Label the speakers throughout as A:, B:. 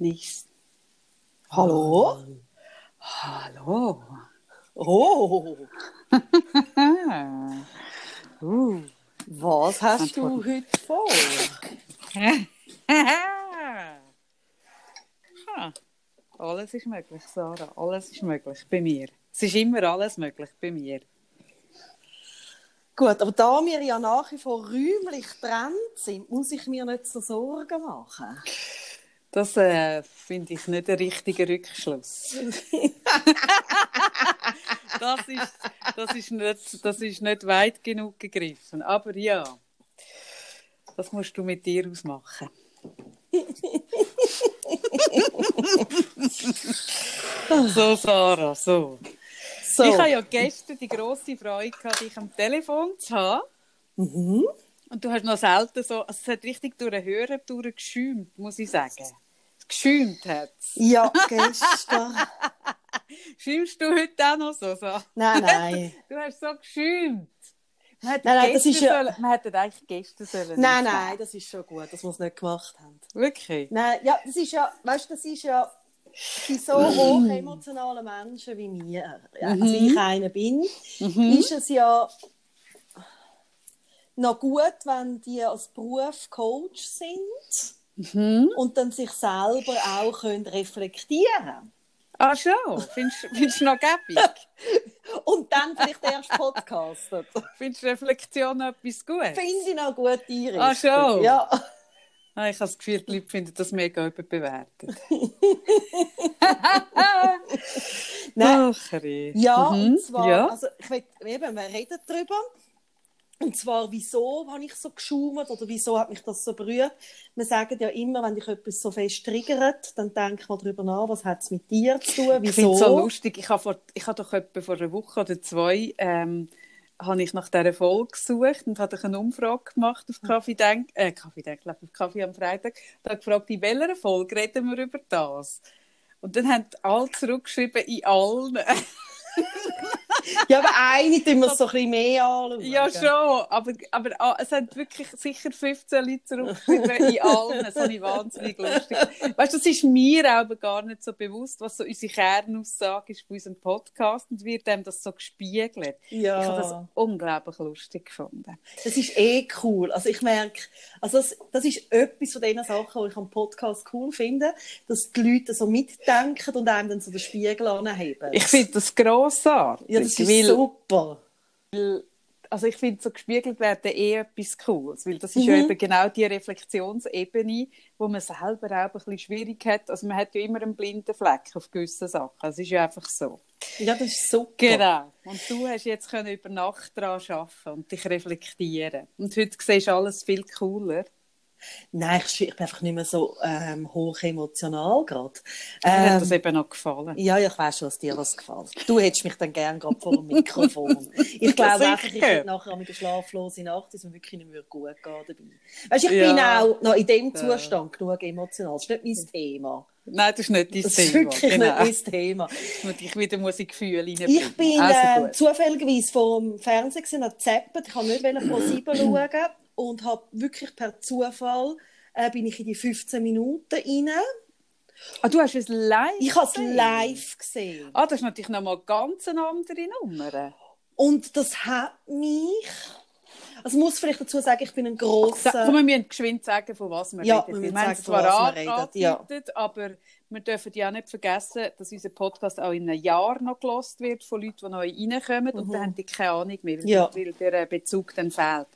A: Nichts.
B: Hallo?
A: Hallo.
B: Oh,
A: uh.
B: was hast du heute vor?
A: Ha. Alles ist möglich, Sarah. Alles ist möglich bei mir. Es ist immer alles möglich bei mir.
B: Gut, aber da wir ja nach wie vor räumlich getrennt sind, muss ich mir nicht so Sorgen machen.
A: Das äh, finde ich nicht der richtige Rückschluss. das, ist, das, ist nicht, das ist nicht weit genug gegriffen. Aber ja, das musst du mit dir ausmachen. so, Sarah, so.
B: So.
A: Ich habe ja gestern die grosse Freude gehabt, dich am Telefon zu haben.
B: Mhm.
A: Und du hast noch selten so, also es hat richtig durch den Hörer durchgeschäumt, muss ich sagen. Geschäumt hat es.
B: Ja, gestern.
A: Schäumst du heute auch noch so? so?
B: Nein, nein.
A: Du hast so geschäumt. Man hätte,
B: Nein, nein, das ist ja-
A: sollen, man hätte eigentlich gestern sollen.
B: Nein, nein, das ist schon gut, dass wir es nicht gemacht haben.
A: Wirklich?
B: Nein, ja, das ist ja, weißt du, das ist ja bei so hochemotionalen Menschen wie mir, ja, also ich einer bin, ist es ja noch gut, wenn die als Beruf Coach sind und dann sich selber auch können reflektieren
A: Ah, schon? Findest findest du noch gäbig?
B: Und dann vielleicht erst podcasten.
A: Findest du Reflexion etwas gut?
B: Finde ich noch gut einrichten.
A: Ah, schon?
B: Ja.
A: Ah, ich habe das Gefühl, die Leute finden das mega überbewertet.
B: Nein,
A: Ach.
B: Ja,
A: Mhm,
B: und zwar,
A: ja.
B: also ich will, eben, wir reden darüber. Und zwar, wieso habe ich so geschaut oder wieso hat mich das so berührt? Wir sagen ja immer, wenn dich etwas so fest triggert, dann denk mal darüber nach, was hat es mit dir zu tun,
A: Ich finde
B: wieso?
A: es so lustig. Ich habe, vor, ich habe doch etwa vor einer Woche oder zwei ähm, habe ich nach dieser Folge gesucht und habe eine Umfrage gemacht auf Kaffee Denk, äh, Kaffee Denk, auf Kaffee am Freitag. Da habe gefragt, in welcher Folge reden wir über das? Und dann haben alle zurückgeschrieben, in allen.
B: Ja, aber eine tun wir es so ein bisschen mehr anschauen.
A: ja, schon. Aber, aber ah, es haben wirklich sicher 15 Leute zurückgeschrieben, in allen. Das habe ich wahnsinnig lustig. Weißt du, das ist mir aber gar nicht so bewusst, was so unsere Kernaussage ist bei unserem Podcast und wird dem das so gespiegelt.
B: Ja.
A: Ich habe das unglaublich lustig gefunden.
B: Das ist eh cool. Also ich merke, also das, das ist etwas von den Sachen, die ich am Podcast cool finde, dass die Leute so mitdenken und einem dann so den Spiegel anheben.
A: Ich finde das grossartig.
B: ja, das ist
A: weil,
B: super.
A: also ich finde, so gespiegelt werden eh etwas Cooles, weil das ist ja eben genau die Reflexionsebene, wo man selber auch ein bisschen schwierig hat. Also man hat ja immer einen blinden Fleck auf gewissen Sachen. Es ist ja einfach so.
B: Ja, das ist super.
A: Genau. Und du hast jetzt können über Nacht daran arbeiten und dich reflektieren. Und heute siehst du alles viel cooler.
B: Nein, ich, ich bin einfach nicht mehr so ähm, hoch emotional gerade.
A: Mir hat
B: Ähm,
A: das eben noch gefallen.
B: ja, ja, ich weiß schon, dass dir das gefällt. Du hättest mich dann gerne gerade vor dem Mikrofon. Ich glaube einfach, ich hätte nachher mit der schlaflosen Nacht, dass mir wirklich nicht mehr gut gehen dabei. Weißt, ich
A: Ja.
B: bin auch noch in dem Zustand genug emotional. Das ist nicht mein Thema.
A: Nein, das ist nicht dein
B: Das ist
A: Thema.
B: wirklich
A: genau.
B: nicht mein Thema.
A: Und ich wieder muss in Gefühle reinbringen.
B: Ich bin
A: also
B: ähm,
A: gut.
B: zufälligerweise vom Fernsehen gesehen, gezappert. Ich habe nicht pro 7 schauen und habe wirklich per Zufall äh, bin ich in die 15 Minuten rein.
A: Ah, du hast es live
B: Ich habe es live gesehen.
A: Ah, das ist natürlich nochmal ganz eine andere Nummer.
B: Und das hat mich. Also ich muss vielleicht dazu sagen, ich bin ein grosser.
A: Komm, wir müssen geschwind sagen, von was wir
B: Ja,
A: reden.
B: wir müssen sagen,
A: zwar
B: was wir reden, ja.
A: aber wir dürfen ja auch nicht vergessen, dass unser Podcast auch in einem Jahr noch gelost wird von Leuten, die neu reinkommen und dann haben die keine Ahnung mehr, weil,
B: Mhm. Ja.
A: weil der äh, Bezug dann fehlt.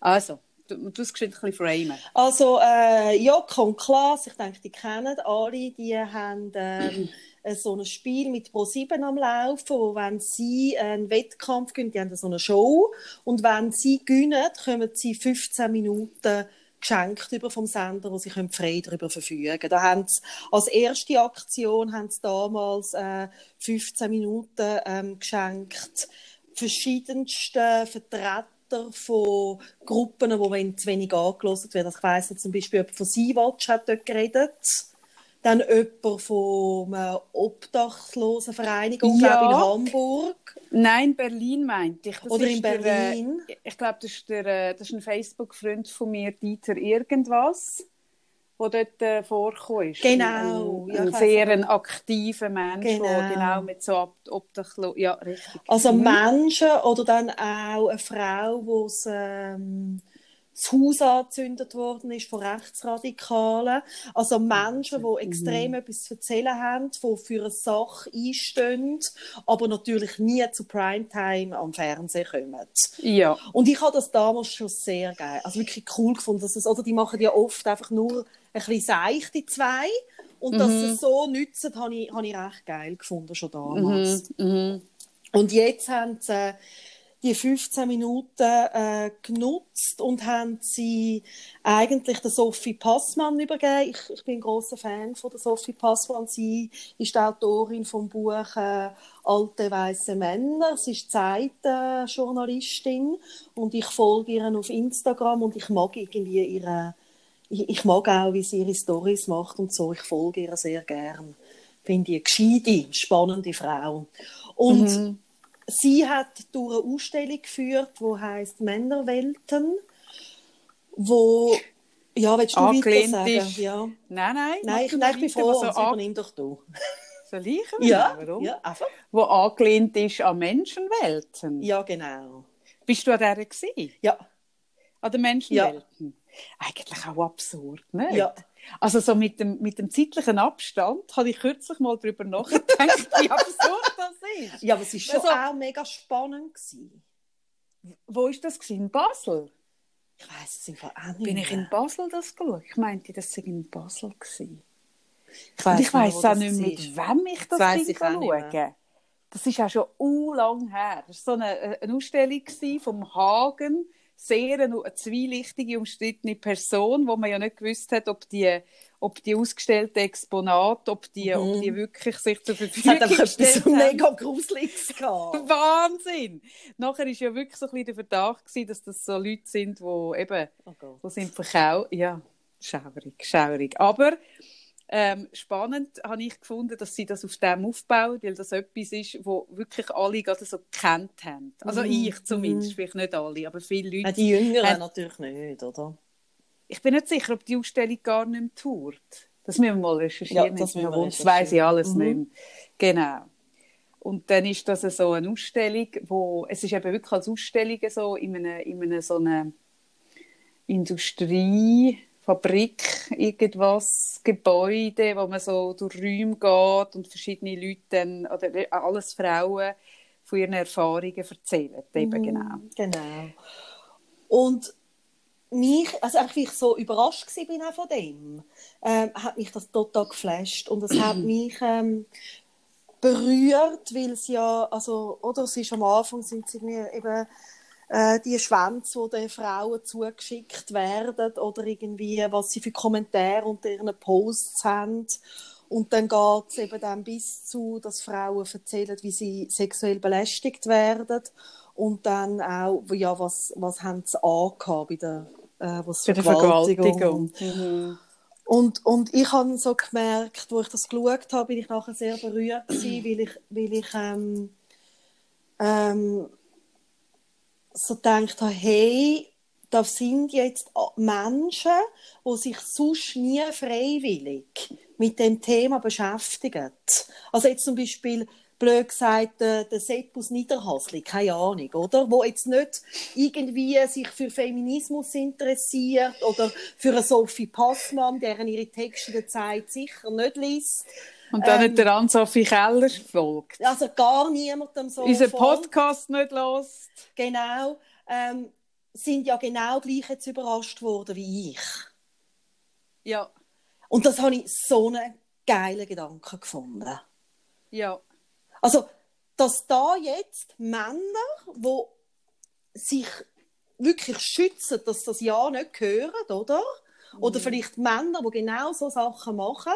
A: Also, du, musst geschwind ein bisschen framen.
B: Also, äh, Joko und Klaas, ich denke, die kennen alle, die haben ähm, äh, so ein Spiel mit Pro7 am Laufen, wo wenn sie einen Wettkampf gewinnen, die haben so eine Show, und wenn sie gewinnen, kommen sie 15 Minuten geschenkt über vom Sender, wo sie können frei darüber verfügen. Da haben sie, als erste Aktion haben sie damals äh, 15 Minuten ähm, geschenkt verschiedensten Vertreter von Gruppen, die zu wenig angelost werden. Ich weiss jetzt zum Beispiel, jemand von Sea-Watch hat dort geredet. Dann jemand von einer Obdachlosenvereinigung,
A: Ja.
B: glaube ich, in Hamburg.
A: Nein, Berlin meinte ich. Das
B: Oder in
A: der,
B: Berlin.
A: äh, ich glaube, das, ist der, äh, das ist ein Facebook-Freund von mir, Dieter Irgendwas. Der dort äh, vorgekommen ist.
B: Genau.
A: Ein,
B: Ja,
A: ein
B: weiss
A: sehr ein aktiver Mensch,
B: Genau.
A: der genau mit so Ob- Obdachlo... Ja, richtig.
B: Also
A: Mhm.
B: Menschen oder dann auch eine Frau, wo ähm, das Haus angezündet worden ist von Rechtsradikalen. Also Menschen, die extrem etwas zu erzählen haben, die für eine Sache einstehen, aber natürlich nie zu Primetime am Fernsehen kommen.
A: Ja.
B: Und ich habe das damals schon sehr geil, also wirklich cool gefunden, dass es, oder die machen ja oft einfach nur ein bisschen seichte zwei und dass sie es so nützen, habe ich, habe ich recht geil gefunden schon damals.
A: Mhm. Mhm.
B: Und jetzt haben sie äh, die 15 Minuten äh, genutzt und haben sie eigentlich der Sophie Passmann übergeben. Ich, ich bin ein großer Fan von der Sophie Passmann. Sie ist Autorin vom Buch äh, Alte weiße Männer. Sie ist Zeitjournalistin und ich folge ihr auf Instagram und ich mag irgendwie ihre ich, ich mag auch, wie sie ihre Stories macht und so. Ich folge ihr sehr gern. Finde ich eine gescheite, spannende Frau. Und sie hat durch eine Ausstellung geführt, die heißt Männerwelten, wo ja, willst du weiter sagen?
A: ist-
B: Ja.
A: Nein, nein.
B: Nein, ich, nein, ich bin froh,
A: wo so an-
B: übernimm doch du.
A: Soll ich
B: Ja?
A: Warum?
B: ja, einfach.
A: Wo angelehnt ist an Menschenwelten.
B: Ja, genau.
A: Bist du an der gewesen?
B: Ja,
A: An den Menschenwelten? Eigentlich auch absurd, ne?
B: Ja.
A: Also so mit dem, mit dem zeitlichen Abstand habe ich kürzlich mal darüber nachgedacht, wie absurd das ist.
B: ja aber es war schon
A: Also-
B: auch mega spannend. Gewesen.
A: Wo ist das gewesen? In Basel?
B: Ich weiss es einfach auch nicht
A: Bin ich in Basel das geschaut? Ich meinte, das sei in Basel gewesen.
B: Ich
A: Und ich
B: weiss
A: auch nicht, mit
B: war.
A: wem ich das,
B: Das
A: Ding
B: mehr.
A: Das ist auch schon u lang her. Das war so eine, eine Ausstellung vom Hagen. Sehr eine, eine zwielichtige, umstrittene Person, wo man ja nicht gewusst hat, ob die, ob die ausgestellten Exponate, ob die, ob die wirklich sich zur
B: Mhm. Es
A: Verfügung
B: hat einfach etwas
A: haben.
B: mega Gruseliges gehabt.
A: Wahnsinn! Nachher war ja wirklich so ein bisschen der Verdacht, gewesen, dass das so Leute sind, die eben
B: Oh
A: die sind verkauft. Ja, schaurig, schaurig. Aber ähm, spannend habe ich gefunden, dass sie das auf dem aufbauen, weil das etwas ist, wo wirklich alle gerade so gekannt haben. Also
B: Mhm.
A: ich zumindest, vielleicht nicht alle, aber viele Leute.
B: Ja, die Jüngeren
A: Hat-
B: natürlich nicht, oder?
A: Ich bin nicht sicher, ob die Ausstellung gar nicht mehr tourt. Das müssen wir mal recherchieren.
B: Ja, das wir
A: das weiss ich alles
B: Mhm.
A: nicht mehr. Genau. Und dann ist das so eine Ausstellung, wo es ist eben wirklich als Ausstellung so in einem, in einem so einer Industriefabrik irgendwas Gebäude, wo man so durch Räume geht und verschiedene Leute dann, oder alles Frauen von ihren Erfahrungen erzählen. Eben genau.
B: Genau. Und mich, also einfach, wie ich so überrascht war bin auch von dem, ähm, hat mich das total geflasht und es hat mich ähm, berührt, weil es ja, also, oder es ist am Anfang sind sie mir eben äh, die Schwänze, die den Frauen zugeschickt werden oder irgendwie, was sie für Kommentare unter ihren Posts haben. Und dann geht es eben dann bis zu, dass Frauen erzählen, wie sie sexuell belästigt werden. Und dann auch, ja, was, was haben sie angehabt bei der, äh, was
A: Für die
B: Vergewaltigung.
A: Vergewaltigung. Mhm.
B: Und, und ich habe so gemerkt, wo ich das geschaut habe, bin ich nachher sehr berührt gewesen, weil ich, weil ich ähm, ähm, so gedacht habe, hey, das sind jetzt Menschen, die sich sonst nie freiwillig mit dem Thema beschäftigen. Also jetzt zum Beispiel blöd gesagt, der, der Sepp aus Niederhasli, keine Ahnung, oder? Wo jetzt nicht irgendwie sich für Feminismus interessiert oder für eine Sophie Passmann, deren ihre Texte der Zeit sicher nicht liest.
A: Und dann
B: Ähm,
A: nicht der Ann-Sophie Keller folgt.
B: Also gar niemandem so
A: Unser. Podcast nicht los.
B: Genau. Ähm, sind ja genau gleich jetzt überrascht worden wie ich.
A: Ja,
B: Und das habe ich so einen geilen Gedanken gefunden.
A: ja.
B: Also, dass da jetzt Männer, die sich wirklich schützen, dass das ja nicht gehören, oder? Oder vielleicht Männer, die genau so Sachen machen,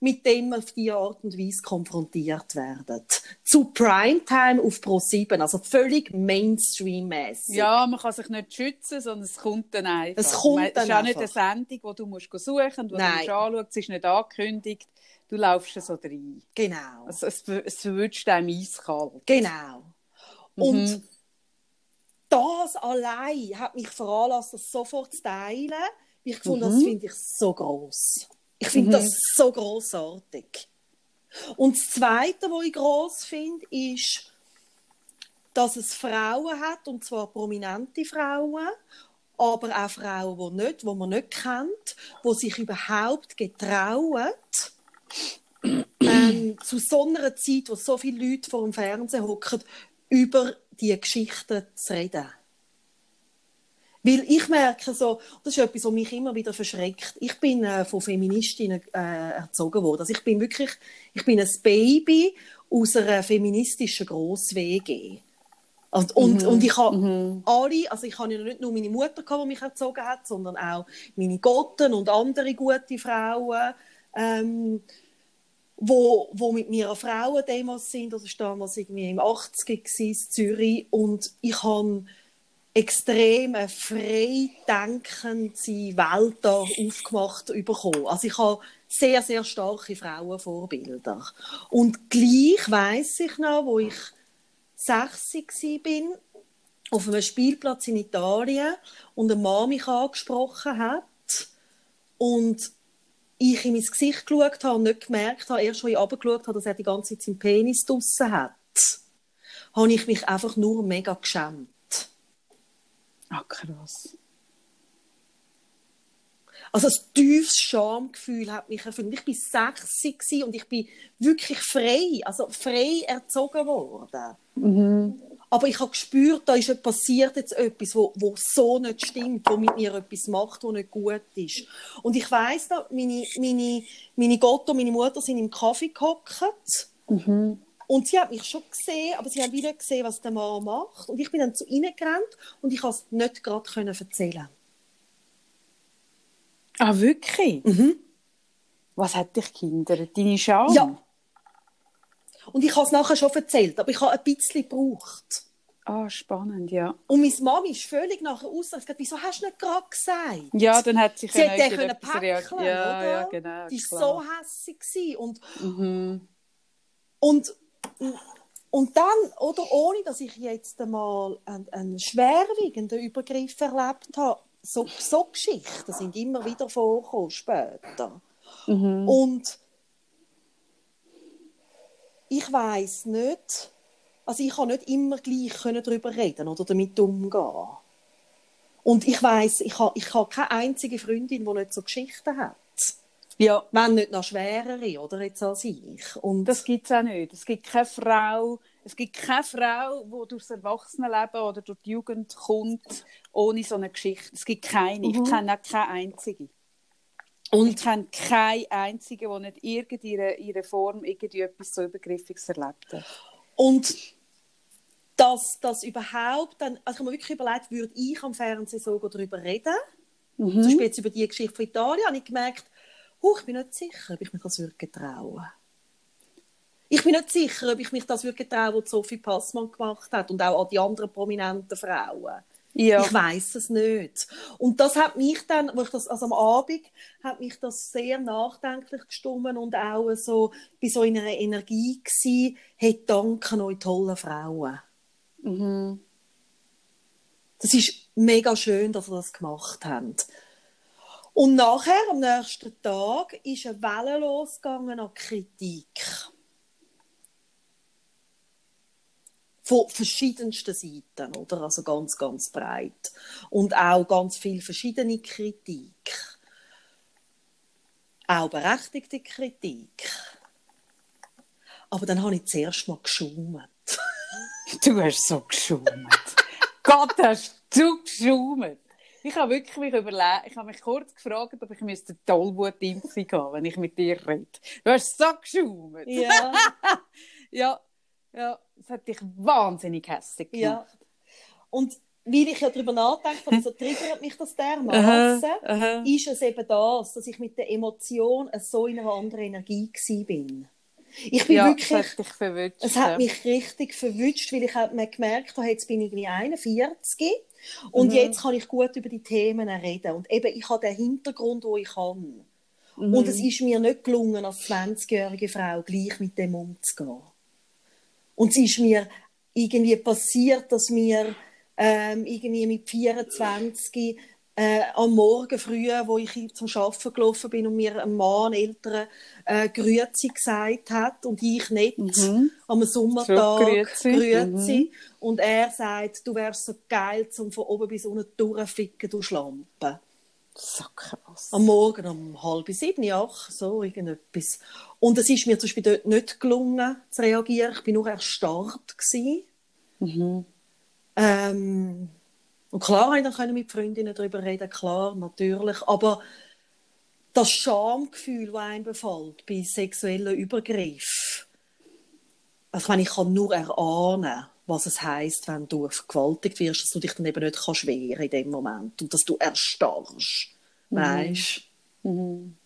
B: mit dem auf diese Art und Weise konfrontiert werden. Zu Primetime auf Pro7, also völlig Mainstream-mäßig.
A: Ja, man kann sich nicht schützen, sondern es kommt dann einfach.
B: Es kommt
A: Man-
B: dann
A: Es ist auch nicht eine. Sendung, die du musst suchen musst, die du
B: Nein.
A: musst anschauen musst. Es ist nicht angekündigt. Du laufst so rein.
B: Genau.
A: Es, es, es verwünscht einem eiskalt.
B: Genau.
A: Mhm.
B: Und das allein hat mich veranlasst, das sofort zu teilen, Ich fand, das finde ich so groß. Ich finde das so großartig. Und das Zweite, was ich groß finde, ist, dass es Frauen hat, und zwar prominente Frauen, aber auch Frauen, die, nicht, die man nicht kennt, die sich überhaupt getrauen, ähm, zu so einer Zeit, wo so viele Leute vor dem Fernsehen hocken, über die Geschichten zu reden. Weil ich merke so, das ist etwas, was mich immer wieder verschreckt. Ich bin äh, von Feministinnen äh, erzogen worden. Also ich bin wirklich, ich bin ein Baby aus einer feministischen Gross-WG. Und, und,
A: Mhm.
B: und ich habe
A: Mhm.
B: alle, also ich habe ja nicht nur meine Mutter, gehabt, die mich erzogen hat, sondern auch meine Gotten und andere gute Frauen, ähm, wo, wo mit mir an Frauendemos sind. Das war damals irgendwie im 80er gewesen, in Zürich. Und ich habe extrem eine frei denkende Welt da aufgemacht bekommen. Also ich habe sehr, sehr starke Frauenvorbilder. Und gleich weiss ich noch, wo ich 60 bin, auf einem Spielplatz in Italien und ein Mann mich angesprochen hat und ich in mein Gesicht geschaut habe und nicht gemerkt habe, erst als ich runtergeschaut habe, dass er die ganze Zeit seinen Penis draussen hat, habe ich mich einfach nur mega geschämt.
A: Ah, krass.
B: Also ein tiefes Schamgefühl hat mich erfüllt. Ich war 60 und ich bin wirklich frei, also frei erzogen worden.
A: Mhm.
B: Aber ich habe gespürt, da ist passiert jetzt etwas, wo, wo so nicht stimmt, wo mit mir etwas macht, wo nicht gut ist. Und ich weiss da, meine, meine, meine Gott und meine Mutter sind im Kaffee gehockt.
A: Mhm.
B: Und sie hat mich schon gesehen, aber sie haben wieder gesehen, was der Mann macht. Und ich bin dann zu ihnen gerannt und ich konnte es nicht gerade können erzählen.
A: Ah, wirklich?
B: Mhm.
A: Was hat dich gehindert? Deine Scham?
B: Ja. Und ich habe es nachher schon erzählt, aber ich habe ein bisschen gebraucht.
A: Ah, spannend, ja.
B: Und meine Mami ist völlig nachher aus und gesagt, wieso hast du nicht gerade gesagt?
A: Ja, dann hat sie,
B: Sie hat den
A: können
B: können
A: reagieren.
B: päckeln,
A: Ja,
B: oder?
A: ja, genau.
B: Die war so gewesen. Und,
A: Mhm.
B: und, und dann, oder ohne dass ich jetzt einmal einen, einen schwerwiegenden Übergriff erlebt habe, so, so Geschichten sind immer wieder vorgekommen später.
A: Mhm.
B: Und ich weiß nicht, also ich kann nicht immer gleich können darüber reden oder damit umgehen. Und ich weiß, ich habe ich habe keine einzige Freundin, die nicht so Geschichten hat.
A: Ja,
B: Wenn nicht noch schwerere, oder jetzt als ich. Und
A: das gibt es auch nicht. Es gibt keine Frau, es gibt keine Frau, die durchs Erwachsenenleben oder durch die Jugend kommt, ohne so eine Geschichte. Es gibt keine.
B: Mhm.
A: Ich kenne auch keine einzige. Ich
B: und
A: kenne keine einzige, die nicht irgendeine ihre Form irgendwie etwas so Übergriffiges erlebt hat.
B: Und dass das überhaupt dann, also ich habe mir wirklich überlegt, würde ich am Fernsehen sogar darüber reden?
A: Mhm.
B: Zum Beispiel jetzt über die Geschichte von Italien, habe ich gemerkt, huh, ich bin nicht sicher, ob ich mich das würde getrauen. Ich bin nicht sicher, ob ich mich das würde getrauen, was Sophie Passmann gemacht hat und auch an die anderen prominenten Frauen.
A: Ja.
B: Ich weiß es nicht. Und das hat mich dann, wo ich das, also am Abend, hat mich das sehr nachdenklich gestimmt und auch so, bei so einer Energie gsi, hey, danke euch tollen Frauen.
A: Mhm.
B: Das ist mega schön, dass ihr das gemacht habt. Und nachher, am nächsten Tag, ist eine Welle losgegangen an Kritik. Von verschiedensten Seiten, oder? Also ganz, ganz breit. Und auch ganz viel verschiedene Kritik. Auch berechtigte Kritik. Aber dann habe ich zuerst mal geschaumt.
A: Du hast so geschaumt. Gott, hast du geschaumt. Ich habe wirklich mich überlegt, ich habe mich kurz gefragt, ob ich müsste eine Tollwutimpfung haben, wenn ich mit dir rede. Du hast so geschaumt.
B: Ja.
A: Ja, ja, das hat dich wahnsinnig hässlich
B: Ja.
A: gemacht.
B: Und weil ich ja darüber nachdenke, habe, so triggert mich das dermaßen, ist es eben das, dass ich mit der Emotion so in einer anderen Energie bin. Ich bin
A: Ja,
B: wirklich,
A: das hat verwünscht.
B: es hat mich richtig verwünscht, weil ich hab mir gemerkt habe, jetzt bin ich irgendwie 41 und
A: Mhm.
B: jetzt kann ich gut über die Themen reden. Und eben, ich habe den Hintergrund, wo ich habe.
A: Mhm.
B: Und es ist mir nicht gelungen, als 20-jährige Frau gleich mit dem umzugehen. Und es ist mir irgendwie passiert, dass mir ähm, irgendwie mit 24 äh, am Morgen früh, wo ich zum Arbeiten gelaufen bin und mir ein Mann, ein älterer, äh, Grüezi gesagt hat und ich nicht
A: Mhm.
B: am Sommertag
A: Grüezi.
B: Grüezi. Und er sagt, du wärst so geil, zum von oben bis unten durchficken, du Schlampe.
A: So krass.
B: Am Morgen um halb sieben, acht, so irgendetwas. Und es ist mir zum Beispiel dort nicht gelungen, zu reagieren. Ich bin nur erstarrt gewesen.
A: Mhm.
B: Ähm, und klar, ich dann mit Freundinnen darüber reden, klar, natürlich. Aber das Schamgefühl, das einem befällt bei sexuellen Übergriffen, also ich, meine, ich kann nur erahnen, was es heißt, wenn du vergewaltigt wirst, dass du dich dann eben nicht kannst wehren in dem Moment und dass du erstarrst, weißt?
A: Mhm.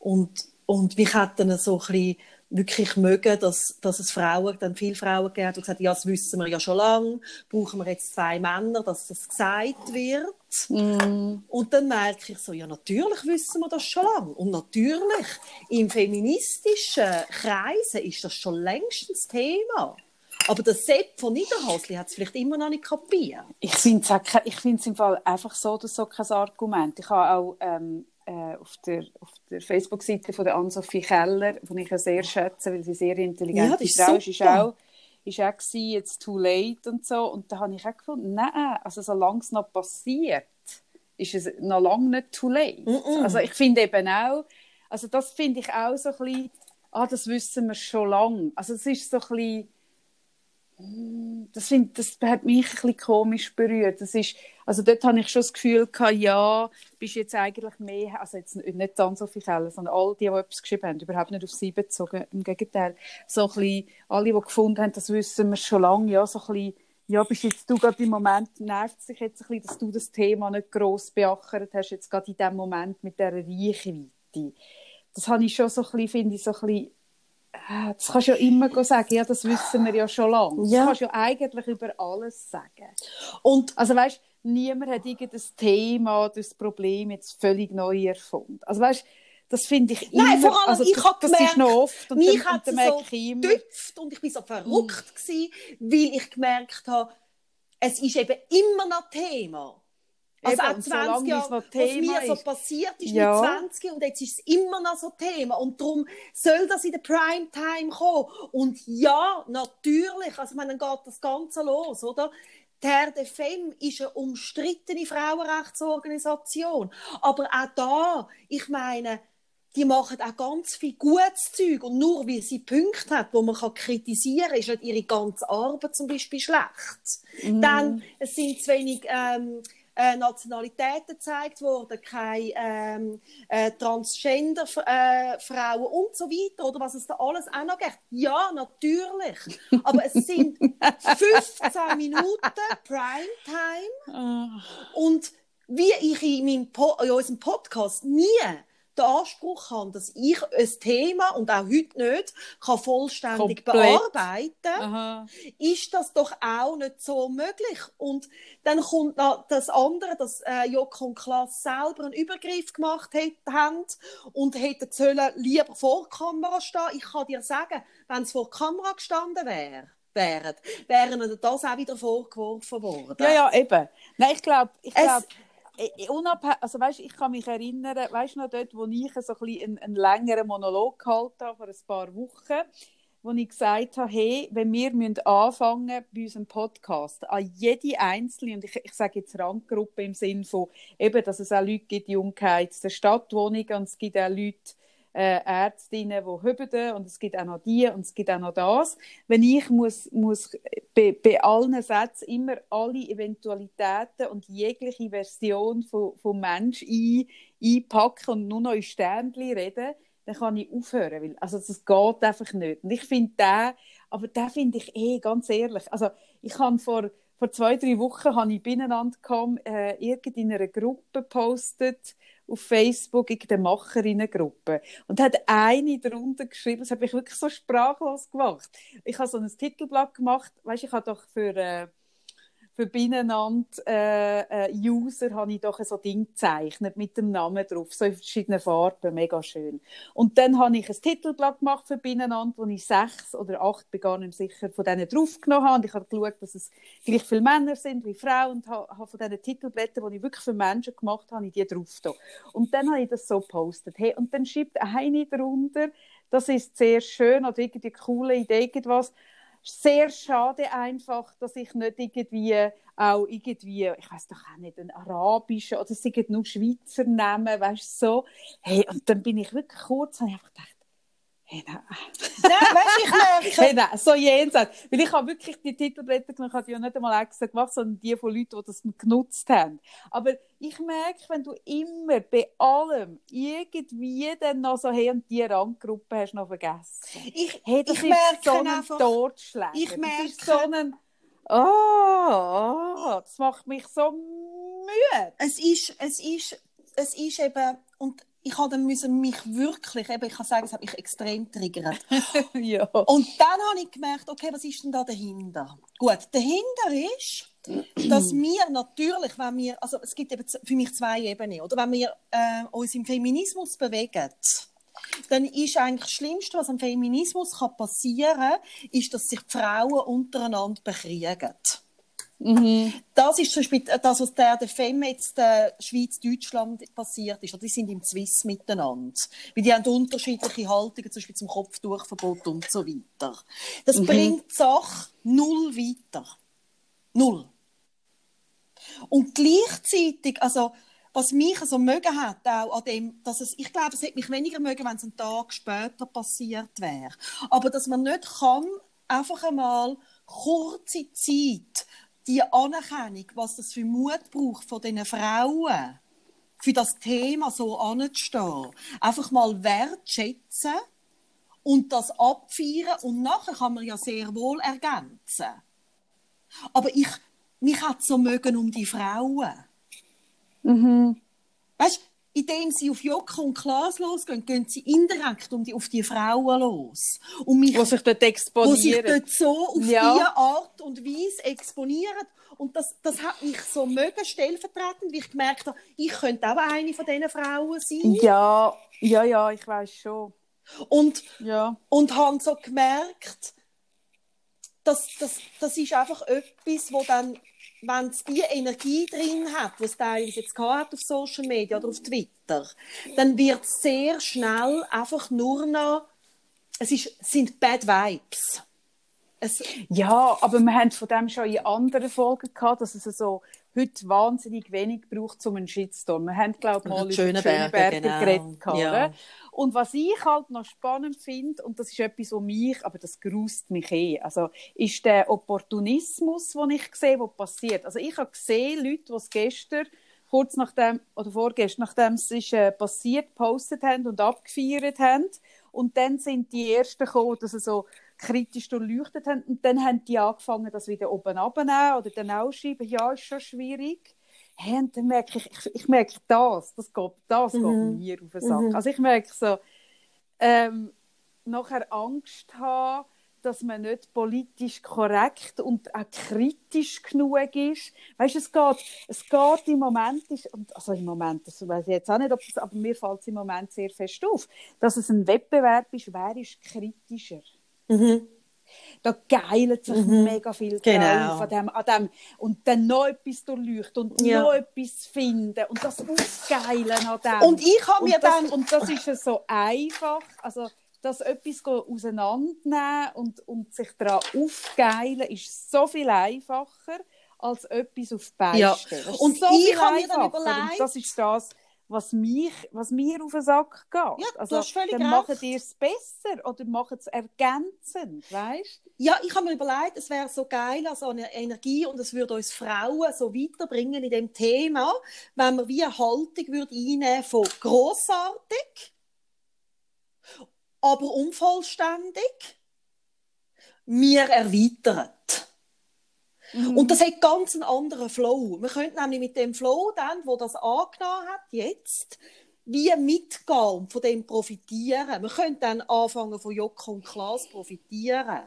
B: Und, und mich hat dann so ein bisschen wirklich mögen, dass, dass es Frauen, dann viele Frauen gegeben hat, die gesagt haben, ja, das wissen wir ja schon lange, brauchen wir jetzt zwei Männer, dass das gesagt wird.
A: Mhm.
B: Und dann merke ich so, ja, natürlich wissen wir das schon lange. Und natürlich, im feministischen Kreisen ist das schon längstens Thema. Aber der Sepp von Niederhasli hat es vielleicht immer noch nicht kapiert.
A: Ich finde es im Fall einfach so oder so kein Argument. Ich habe auch ähm, äh, auf der, auf der Facebook-Seite von der Ann-Sophie Keller, die ich ja sehr schätze, weil sie sehr
B: Ja,
A: intelligente
B: die ist
A: Frau ist, ist
B: super.
A: auch, ist auch gewesen, jetzt too late und so. Und da habe ich auch gefunden, nein, also solange es noch passiert, ist es noch lange nicht too late.
B: Mm-mm.
A: Also ich finde eben auch, also das finde ich auch so ein bisschen, ah, das wissen wir schon lange. Also es ist so ein bisschen, das, find, das hat mich ein bisschen komisch berührt. Das ist, also dort habe ich schon das Gefühl gehabt, ja, bist jetzt eigentlich mehr, also jetzt nicht dann so viel Keller, sondern all die, die etwas geschrieben haben, überhaupt nicht auf sie bezogen, im Gegenteil. So ein bisschen, alle, die gefunden haben, das wissen wir schon lange, ja, so ein bisschen, ja, bist jetzt du gerade im Moment, nervt sich jetzt ein bisschen, dass du das Thema nicht gross beachert hast, jetzt gerade in dem Moment mit dieser Reichweite. Das habe ich schon so ein bisschen, finde ich, so ein bisschen, das kannst du ja immer sagen, ja, das wissen wir ja schon lange. Das
B: Ja.
A: kannst du ja eigentlich über alles sagen.
B: Und
A: Also weißt, niemand hat irgendein Thema, das Problem jetzt völlig neu erfunden. Also weißt, das finde ich immer,
B: Nein, vor allem,
A: also,
B: ich
A: das,
B: hab
A: das ist noch oft und
B: mich hat es so getüpft und ich war so verrückt, gewesen, weil ich gemerkt habe, es ist eben immer noch Thema. Also
A: Eben,
B: auch
A: und
B: 20
A: solange
B: Jahre, was mir so
A: ist.
B: passiert ist
A: Ja.
B: mit 20 und jetzt ist es immer noch so Thema und darum soll das in der Primetime kommen. Und ja, natürlich, also ich meine, dann geht das Ganze los, oder? Die Herr Femme ist eine umstrittene Frauenrechtsorganisation. Aber auch da, ich meine, die machen auch ganz viel gutes Zeug. Und nur weil sie Punkte hat, wo man kann kritisieren kann, ist nicht ihre ganze Arbeit zum Beispiel schlecht.
A: Mhm.
B: Dann, es sind zu wenig ähm, äh, Nationalitäten gezeigt worden, keine ähm, äh, Transgender-Frauen und so weiter, oder was es da alles auch noch gibt. Ja, natürlich. Aber es sind 15 Minuten Primetime
A: Ah,
B: und wie ich in, meinem po in unserem Podcast nie den Anspruch habe, dass ich ein Thema, und auch heute nicht, kann vollständig
A: Komplett.
B: bearbeiten
A: aha.
B: ist das doch auch nicht so möglich. Und dann kommt noch das andere, dass äh, Joko und Klaas selber einen Übergriff gemacht haben und hätten sollen lieber vor Kamera stehen. Ich kann dir sagen, wenn sie vor Kamera gestanden wären, wären, wären das auch wieder vorgeworfen worden.
A: Ja, ja, eben. Nein, ich glaube, ich
B: Es-
A: glaube, unabhängig, also weißt, ich kann mich erinnern, weißt du noch dort, wo ich so ein einen, einen längeren Monolog gehalten habe, vor ein paar Wochen, wo ich gesagt habe, hey, wenn wir müssen anfangen bei unserem Podcast, an jede einzelne, und ich, ich sage jetzt Randgruppe im Sinn von, eben, dass es auch Leute gibt, die umgeheizten Stadtwohnungen, und es gibt auch Leute, äh, Ärztinnen, die hüben und es gibt auch noch die und es gibt auch noch das. Wenn ich muss, muss bei, bei allen Sätzen immer alle Eventualitäten und jegliche Version von, von Mensch ein, einpacken und nur noch in Sternchen reden, dann kann ich aufhören, weil also das geht einfach nicht. Und ich finde den, aber den finde ich eh, ganz ehrlich, also ich habe vor, vor zwei, drei Wochen habe ich beieinander gekommen, äh, in einer Gruppe gepostet, auf Facebook irgendeine Macherinnengruppe und hat eine darunter geschrieben, das hat mich wirklich so sprachlos gemacht. Ich habe so ein Titelblatt gemacht, weißt, ich habe doch für, äh, für Binnenland äh, äh, User habe ich doch so Ding gezeichnet mit dem Namen drauf, so in verschiedenen Farben, mega schön. Und dann habe ich ein Titelblatt gemacht für Binnenland, wo ich sechs oder acht, bin sicher, von denen draufgenommen habe. Und ich habe geschaut, dass es gleich viele Männer sind wie Frauen und habe von diesen Titelblättern, die ich wirklich für Menschen gemacht habe, die drauf da. Und dann habe ich das so gepostet. Hey, und dann schreibt eine darunter, das ist sehr schön oder irgendwie coole Idee, irgendwas sehr schade einfach, dass ich nicht irgendwie auch irgendwie, ich weiß doch auch nicht, einen arabischen oder sind nur Schweizer Namen, weißt du, so. Hey, und dann bin ich wirklich kurz, habe ich einfach gedacht, Hey, nein.
B: nein, weißt, ich merke...
A: hey, nein, so jenseits. Weil ich habe wirklich die Titelblätter ich habe die ja nicht einmal extra gemacht, sondern die von Leuten, die das genutzt haben. Aber ich merke, wenn du immer bei allem irgendwie dann noch so, hey, und die Randgruppe hast du noch vergessen.
B: Ich,
A: hey, das
B: ich
A: ist
B: merke
A: so ein
B: einfach...
A: Totschläger.
B: Ich merke...
A: Das ist so ein... Oh, oh, das macht mich so müde.
B: Es ist, es ist, es ist eben... Und ich habe dann müssen mich wirklich, eben, ich kann sagen, es hat mich extrem triggert.
A: ja.
B: Und dann habe ich gemerkt, okay, was ist denn da dahinter? Gut, dahinter ist, dass wir natürlich, wenn wir, also es gibt eben für mich zwei Ebenen, oder wenn wir äh, uns im Feminismus bewegen, dann ist eigentlich das Schlimmste, was am Feminismus kann passieren kann, ist, dass sich die Frauen untereinander bekriegen.
A: Mhm.
B: Das ist zum Beispiel das, was der, der FEM jetzt äh, Schweiz-Deutschland passiert ist. Die sind im Swiss miteinander. Weil die haben unterschiedliche Haltungen, zum Beispiel zum Kopftuchverbot und so weiter. Das
A: Mhm.
B: bringt die Sache null weiter. Null. Und gleichzeitig, also, was mich so mögen hat, auch an dem, dass es, ich glaube, es hätte mich weniger mögen, wenn es einen Tag später passiert wäre. Aber dass man nicht kann, einfach einmal kurze Zeit die Anerkennung, was das für Mut braucht von diesen Frauen, für das Thema so anzustehen, einfach mal wertschätzen und das abfeiern und nachher kann man ja sehr wohl ergänzen. Aber ich, mich hat so mögen um die Frauen.
A: Mhm.
B: Weißt, indem sie auf Jocke und Klaas losgehen, gehen sie indirekt um die, auf die Frauen los. Und mich
A: Wo sich dort
B: wo sich
A: exponieren.
B: dort so auf
A: Ja.
B: diese Art und Weise exponieren. Und das, das hat mich so mögen stellvertretend, wie ich gemerkt habe, ich könnte auch eine von diesen Frauen sein.
A: Ja, ja, ja, ich weiß schon.
B: Und,
A: Ja.
B: und habe so gemerkt, dass das, das ist einfach etwas, wo dann, wenn es die Energie drin hat, was teilweise jetzt auf Social Media oder auf Twitter, dann wird es sehr schnell einfach nur noch, es ist, sind Bad Vibes. Es,
A: Ja, aber wir haben von dem schon in anderen Folgen gehabt, dass es so heute wahnsinnig wenig braucht, um einen Shitstorm. Wir haben, glaube ich, mal über
B: Schöneberger,
A: Schöneberger
B: genau.
A: geredet. gehabt,
B: Ja.
A: Und was ich halt noch spannend finde, und das ist etwas, was mich, aber das grust mich eh, also ist der Opportunismus, den ich sehe, was passiert. Also ich habe gesehen, Leute, die es gestern kurz nachdem, oder vorgestern, nachdem es ist, äh, passiert, gepostet haben und abgefeiert haben. Und dann sind die Ersten gekommen, dass sie so kritisch durchleuchtet haben. Und dann haben die angefangen, das wieder oben abzunehmen oder dann auch schreiben, ja, ist schon schwierig. Hey, und dann merke ich, ich, ich merke das, das geht, das geht mir auf den Sack. Also ich merke so, ähm, nachher Angst haben, dass man nicht politisch korrekt und auch kritisch genug ist. Weißt du, es geht, es geht im Moment, ist, also im Moment, das weiß ich jetzt auch nicht, ob es, aber mir fällt es im Moment sehr fest auf, dass es ein Wettbewerb ist, wer ist kritischer. Da geilen sich mega viel
B: Genau.
A: drauf an dem, an dem, und dann noch etwas durchleuchten und
B: Ja.
A: noch etwas finden und das aufgeilen an dem.
B: Und ich habe mir
A: und das,
B: dann-
A: Und das ist ja so einfach, also das etwas auseinandernehmen und, und sich daran aufgeilen, ist so viel einfacher, als etwas auf Beine
B: Ja. Und
A: so
B: ich habe mir dann überlegt-
A: Und das ist das, was, mich, was mir auf den Sack geht.
B: Ja, du
A: also,
B: hast völlig
A: dann
B: recht.
A: machen die es besser oder machen es ergänzend, weißt
B: Ja, ich habe mir überlegt, es wäre so geil, also eine Energie und es würde uns Frauen so weiterbringen in dem Thema, wenn wir wie eine Haltung würde einnehmen von grossartig, aber unvollständig, mir erweitert. Und das hat ganz einen anderen Flow. Wir könnten nämlich mit dem Flow dann, wo das angenommen hat, jetzt, wie mitgehen und von dem profitieren. Wir können dann anfangen von Jock und Klaas profitieren.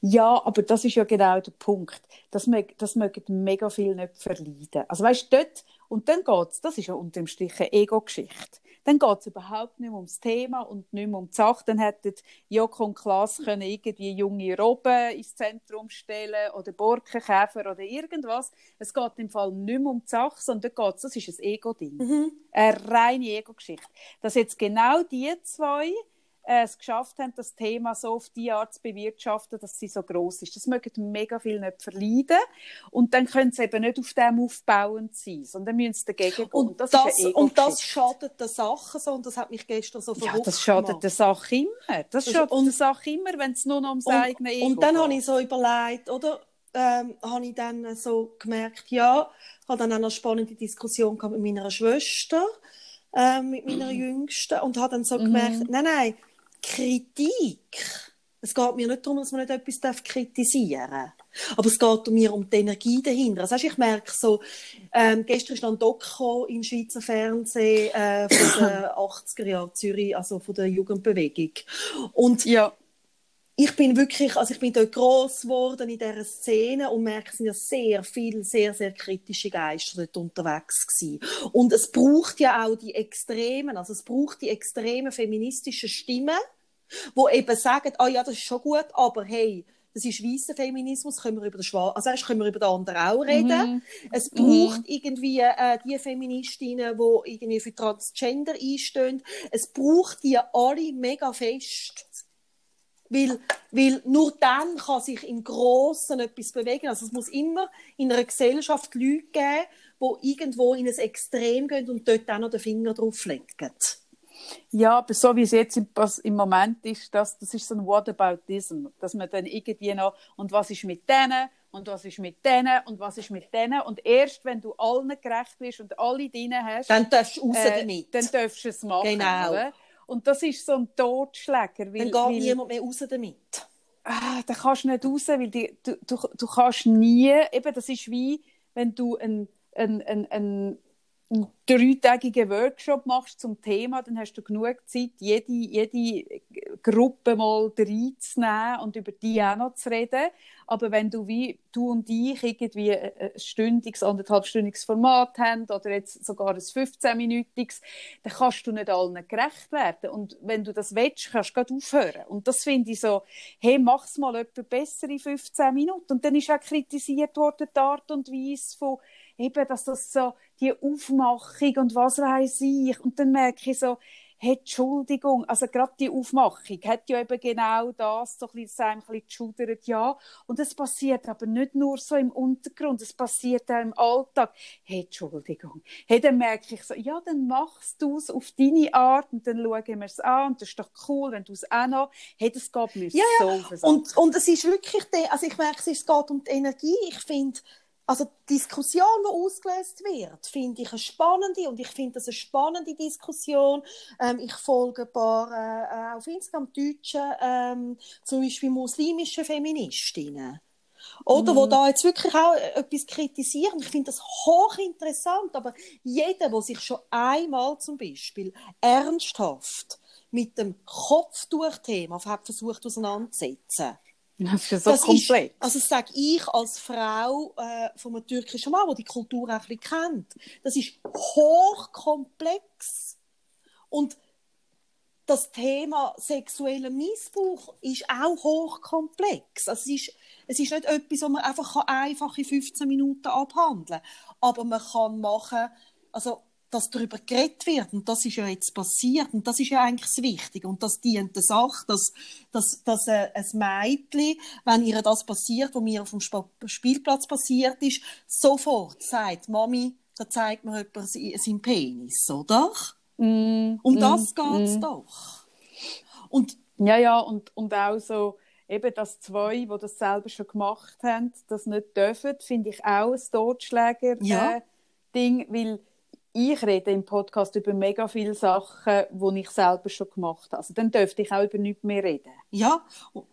A: Ja, aber das ist ja genau der Punkt. Das, mög, das mögen mega viel nicht verleiden. Also weißt du, dort, und dann geht's, das ist ja unter dem Strich eine Ego-Geschichte. Dann geht's überhaupt nicht mehr ums Thema und nicht mehr um die Sache. Dann hätten Joko und Klaas können irgendwie junge Robben ins Zentrum stellen oder Borkenkäfer oder irgendwas. Es geht im Fall nicht mehr um die Sache, sondern geht's, das ist ein Ego-Ding.
B: Mhm.
A: Eine reine Ego-Geschichte. Dass jetzt genau die zwei äh, es geschafft haben, das Thema so auf die Art zu bewirtschaften, dass sie so groß ist. Das mögen mega viel nicht verleiden und dann können sie eben nicht auf dem aufbauend sein, sondern müssen sie dagegen gehen.
B: Und, das, das und das schadet der Sache so und das hat mich gestern so
A: verrückt Ja, das schadet gemacht. der Sache immer. Das, schadet und, der Sache immer, wenn es nur noch ums
B: und,
A: eigene Ego
B: Und dann habe ich so überlegt, oder? Ähm, habe ich dann so gemerkt, ja, ich habe dann auch eine spannende Diskussion mit meiner Schwester, äh, mit meiner Jüngsten und habe dann so mhm. gemerkt, nein, nein, Kritik. Es geht mir nicht darum, dass man nicht etwas kritisieren darf. Aber es geht mir um die Energie dahinter. Also, ich merke so, ähm, gestern ist ein Doku im Schweizer Fernsehen äh, von den 80er Jahren Zürich, also von der Jugendbewegung. Und ja. Ich bin wirklich, also ich bin dort gross geworden in dieser Szene und merke, es sind ja sehr viele, sehr, sehr kritische Geister dort unterwegs gewesen. Und es braucht ja auch die extremen, also es braucht die extremen feministischen Stimmen, wo eben sagen, ah oh ja, das ist schon gut, aber hey, das ist weißer Feminismus, können wir über den Schwarz, also erst können wir über den anderen auch reden. Mhm. Es braucht mhm. irgendwie äh, die Feministinnen, die irgendwie für Transgender einstehen. Es braucht die alle mega fest. Weil, weil nur dann kann sich im Großen etwas bewegen. Also es muss immer in einer Gesellschaft Leute geben, die irgendwo in ein Extrem gehen und dort auch noch den Finger drauf legen.
A: Ja, aber so wie es jetzt im, im Moment ist, das, das ist so ein Whataboutism, dass man dann irgendwie noch, und was ist mit denen, und was ist mit denen, und was ist mit denen, und erst wenn du allen gerecht bist und alle drin hast,
B: dann darfst du raus äh, damit.
A: Dann darfst du es machen.
B: Genau.
A: Oder? Und das ist so ein Totschläger.
B: Weil, dann geht weil, niemand mehr raus damit.
A: Ah, dann kannst du nicht raus, weil die, du, du, du kannst nie, eben, das ist wie, wenn du ein, ein, ein, ein einen dreitägigen Workshop machst zum Thema, dann hast du genug Zeit, jede, jede Gruppe mal reinzunehmen und über die auch noch zu reden. Aber wenn du wie du und ich irgendwie ein stündiges, anderthalbstündiges Format haben oder jetzt sogar ein 15-minütiges, dann kannst du nicht allen gerecht werden. Und wenn du das willst, kannst du gerade aufhören. Und das finde ich so, hey, mach's mal etwas besser in 15 Minuten. Und dann ist auch kritisiert worden, die Art und Weise von eben, dass das so die Aufmachung und was weiß ich. Und dann merke ich so, hey, Entschuldigung, also gerade die Aufmachung hat ja eben genau das, so ein bisschen, ein bisschen geschudert, ja. Und es passiert aber nicht nur so im Untergrund, es passiert auch im Alltag. Hey, Entschuldigung. Hey, dann merke ich so, ja, dann machst du es auf deine Art und dann schauen wir es an und das ist doch cool, wenn du es auch noch, hey, das geht mir
B: ja,
A: so
B: ja. Und, und es ist wirklich, also ich merke, es geht um die Energie. Ich finde, also die Diskussion, die ausgelöst wird, finde ich eine spannende und ich finde das eine spannende Diskussion. Ähm, ich folge ein paar äh, auf Instagram deutsche, ähm, zum Beispiel muslimische Feministinnen. Oder, mm. wo mhm. da jetzt wirklich auch etwas kritisieren. Ich finde das hochinteressant, aber jeder, der sich schon einmal zum Beispiel ernsthaft mit dem Kopftuchthema hat versucht auseinanderzusetzen,
A: das ist so das komplex.
B: Ist, also sage ich als Frau äh, von einem türkischen Mann, der die Kultur auch ein bisschen kennt, das ist hochkomplex. Und das Thema sexueller Missbrauch ist auch hochkomplex. Also es, ist, es ist nicht etwas, was man einfach einfach in 15 Minuten abhandeln kann. Aber man kann machen, also dass darüber geredet wird. Und das ist ja jetzt passiert. Und das ist ja eigentlich das Wichtige. Und das dient der Sache, dass, dass, dass äh, ein Mädchen, wenn ihr das passiert, was mir auf dem Spielplatz passiert ist, sofort sagt, Mami, da zeigt mir jemand seinen Penis, oder? Mm, um das mm, geht es mm. doch.
A: Und, ja, ja, und, und auch so, eben, dass zwei, die das selber schon gemacht haben, das nicht dürfen, finde ich auch ein Totschläger-Ding, ja. äh, weil ich rede im Podcast über mega viele Sachen, die ich selber schon gemacht habe. Also dann dürfte ich auch über nichts mehr reden.
B: Ja.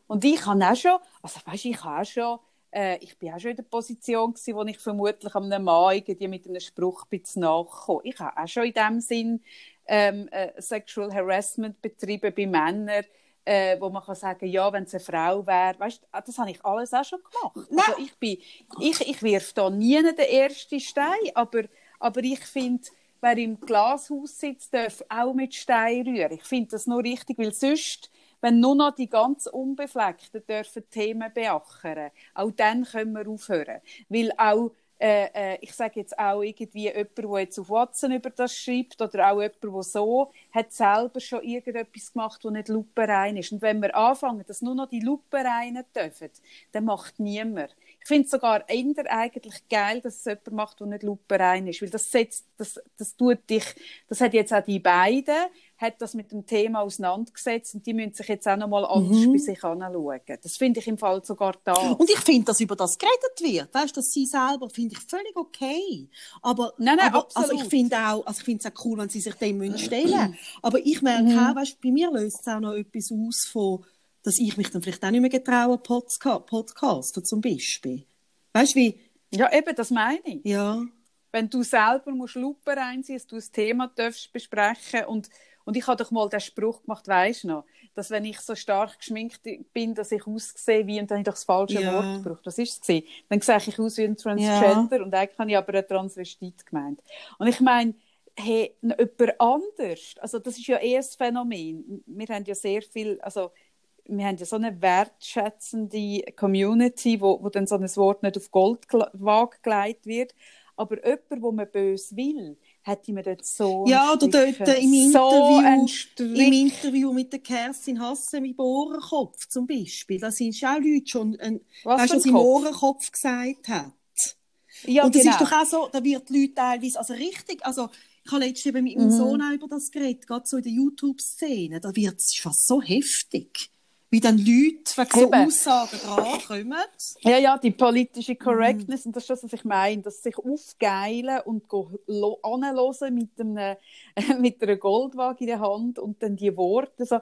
A: Und ich habe auch schon, also weißt, ich habe auch schon, äh, ich bin auch schon in der Position gewesen, wo ich vermutlich einem Mann irgendwie mit einem Spruch bisschen nachkomme. Ich habe auch schon in dem Sinn ähm, äh, Sexual Harassment betrieben bei Männern, äh, wo man kann sagen ja, wenn es eine Frau wäre, weißt, ah, das habe ich alles auch schon gemacht. Also ich bin, ich, ich wirf da nie den ersten Stein, aber, aber ich finde, wer im Glashaus sitzt, darf auch mit Stein rühren. Ich finde das nur richtig, weil sonst wenn nur noch die ganz Unbefleckten dürfen Themen beackern, auch dann können wir aufhören. Weil auch äh, äh, ich sage jetzt auch irgendwie jemand, der jetzt auf WhatsApp über das schreibt oder auch jemand, der so, hat selber schon irgendetwas gemacht, das nicht lupenrein ist. Und wenn wir anfangen, dass nur noch die Lupenreinen dürfen, dann macht niemand. Ich finde es sogar eher eigentlich geil, dass es jemand macht, der nicht lupenrein ist, weil das setzt, das, das tut dich, das hat jetzt auch die beiden, hat das mit dem Thema auseinandergesetzt und die müssen sich jetzt auch noch mal anders mhm. bei sich anschauen. Das finde ich im Fall sogar da.
B: Und ich finde, dass über das geredet wird, weißt, dass sie selber, finde ich völlig okay. Aber,
A: nein, nein,
B: aber also ich finde auch, also ich finde es auch cool, wenn sie sich dem stellen Aber ich merke mhm. auch, weißt, bei mir löst es auch noch etwas aus von, dass ich mich dann vielleicht auch nicht mehr getraue, Podcast, Podcasten zum Beispiel. Weißt du, wie?
A: Ja, eben, das meine ich.
B: Ja.
A: Wenn du selber musst Lupe reinziehen, dass du das Thema darfst besprechen und und ich habe doch mal den Spruch gemacht, weisst noch, dass wenn ich so stark geschminkt bin, dass ich aussehe wie, und dann habe ich doch das falsche ja. Wort gebraucht. Was ist es Dann sehe ich aus wie ein Transgender ja. und eigentlich habe ich aber ein Transvestit gemeint. Und ich meine, hey, jemand anders, also das ist ja eh ein Phänomen. Wir haben ja sehr viel, also wir haben ja so eine wertschätzende Community, wo, wo dann so ein Wort nicht auf Goldwaage gelegt wird. Aber jemand, wo man böse will, hätte mir dort so
B: Ja, oder dort im Interview, so im Interview mit der Kerstin Hasse mit Ohrenkopf zum Beispiel. Da sind schon auch Leute schon, ein, was weißt, was im Ohrenkopf gesagt hat. Ja, und das genau. ist doch auch so, da wird die Leute teilweise, also richtig, also ich habe letztens eben mit meinem mhm. Sohn auch über das geredet, gerade so in der YouTube-Szene, da wird es fast so heftig wie dann Leute wegen so Aussagen drankommen.
A: Ja, ja, die politische Correctness, mm. und das ist das, was ich meine, dass sich aufgeilen und anhören mit, einem, mit einer Goldwaage in der Hand und dann die Worte so,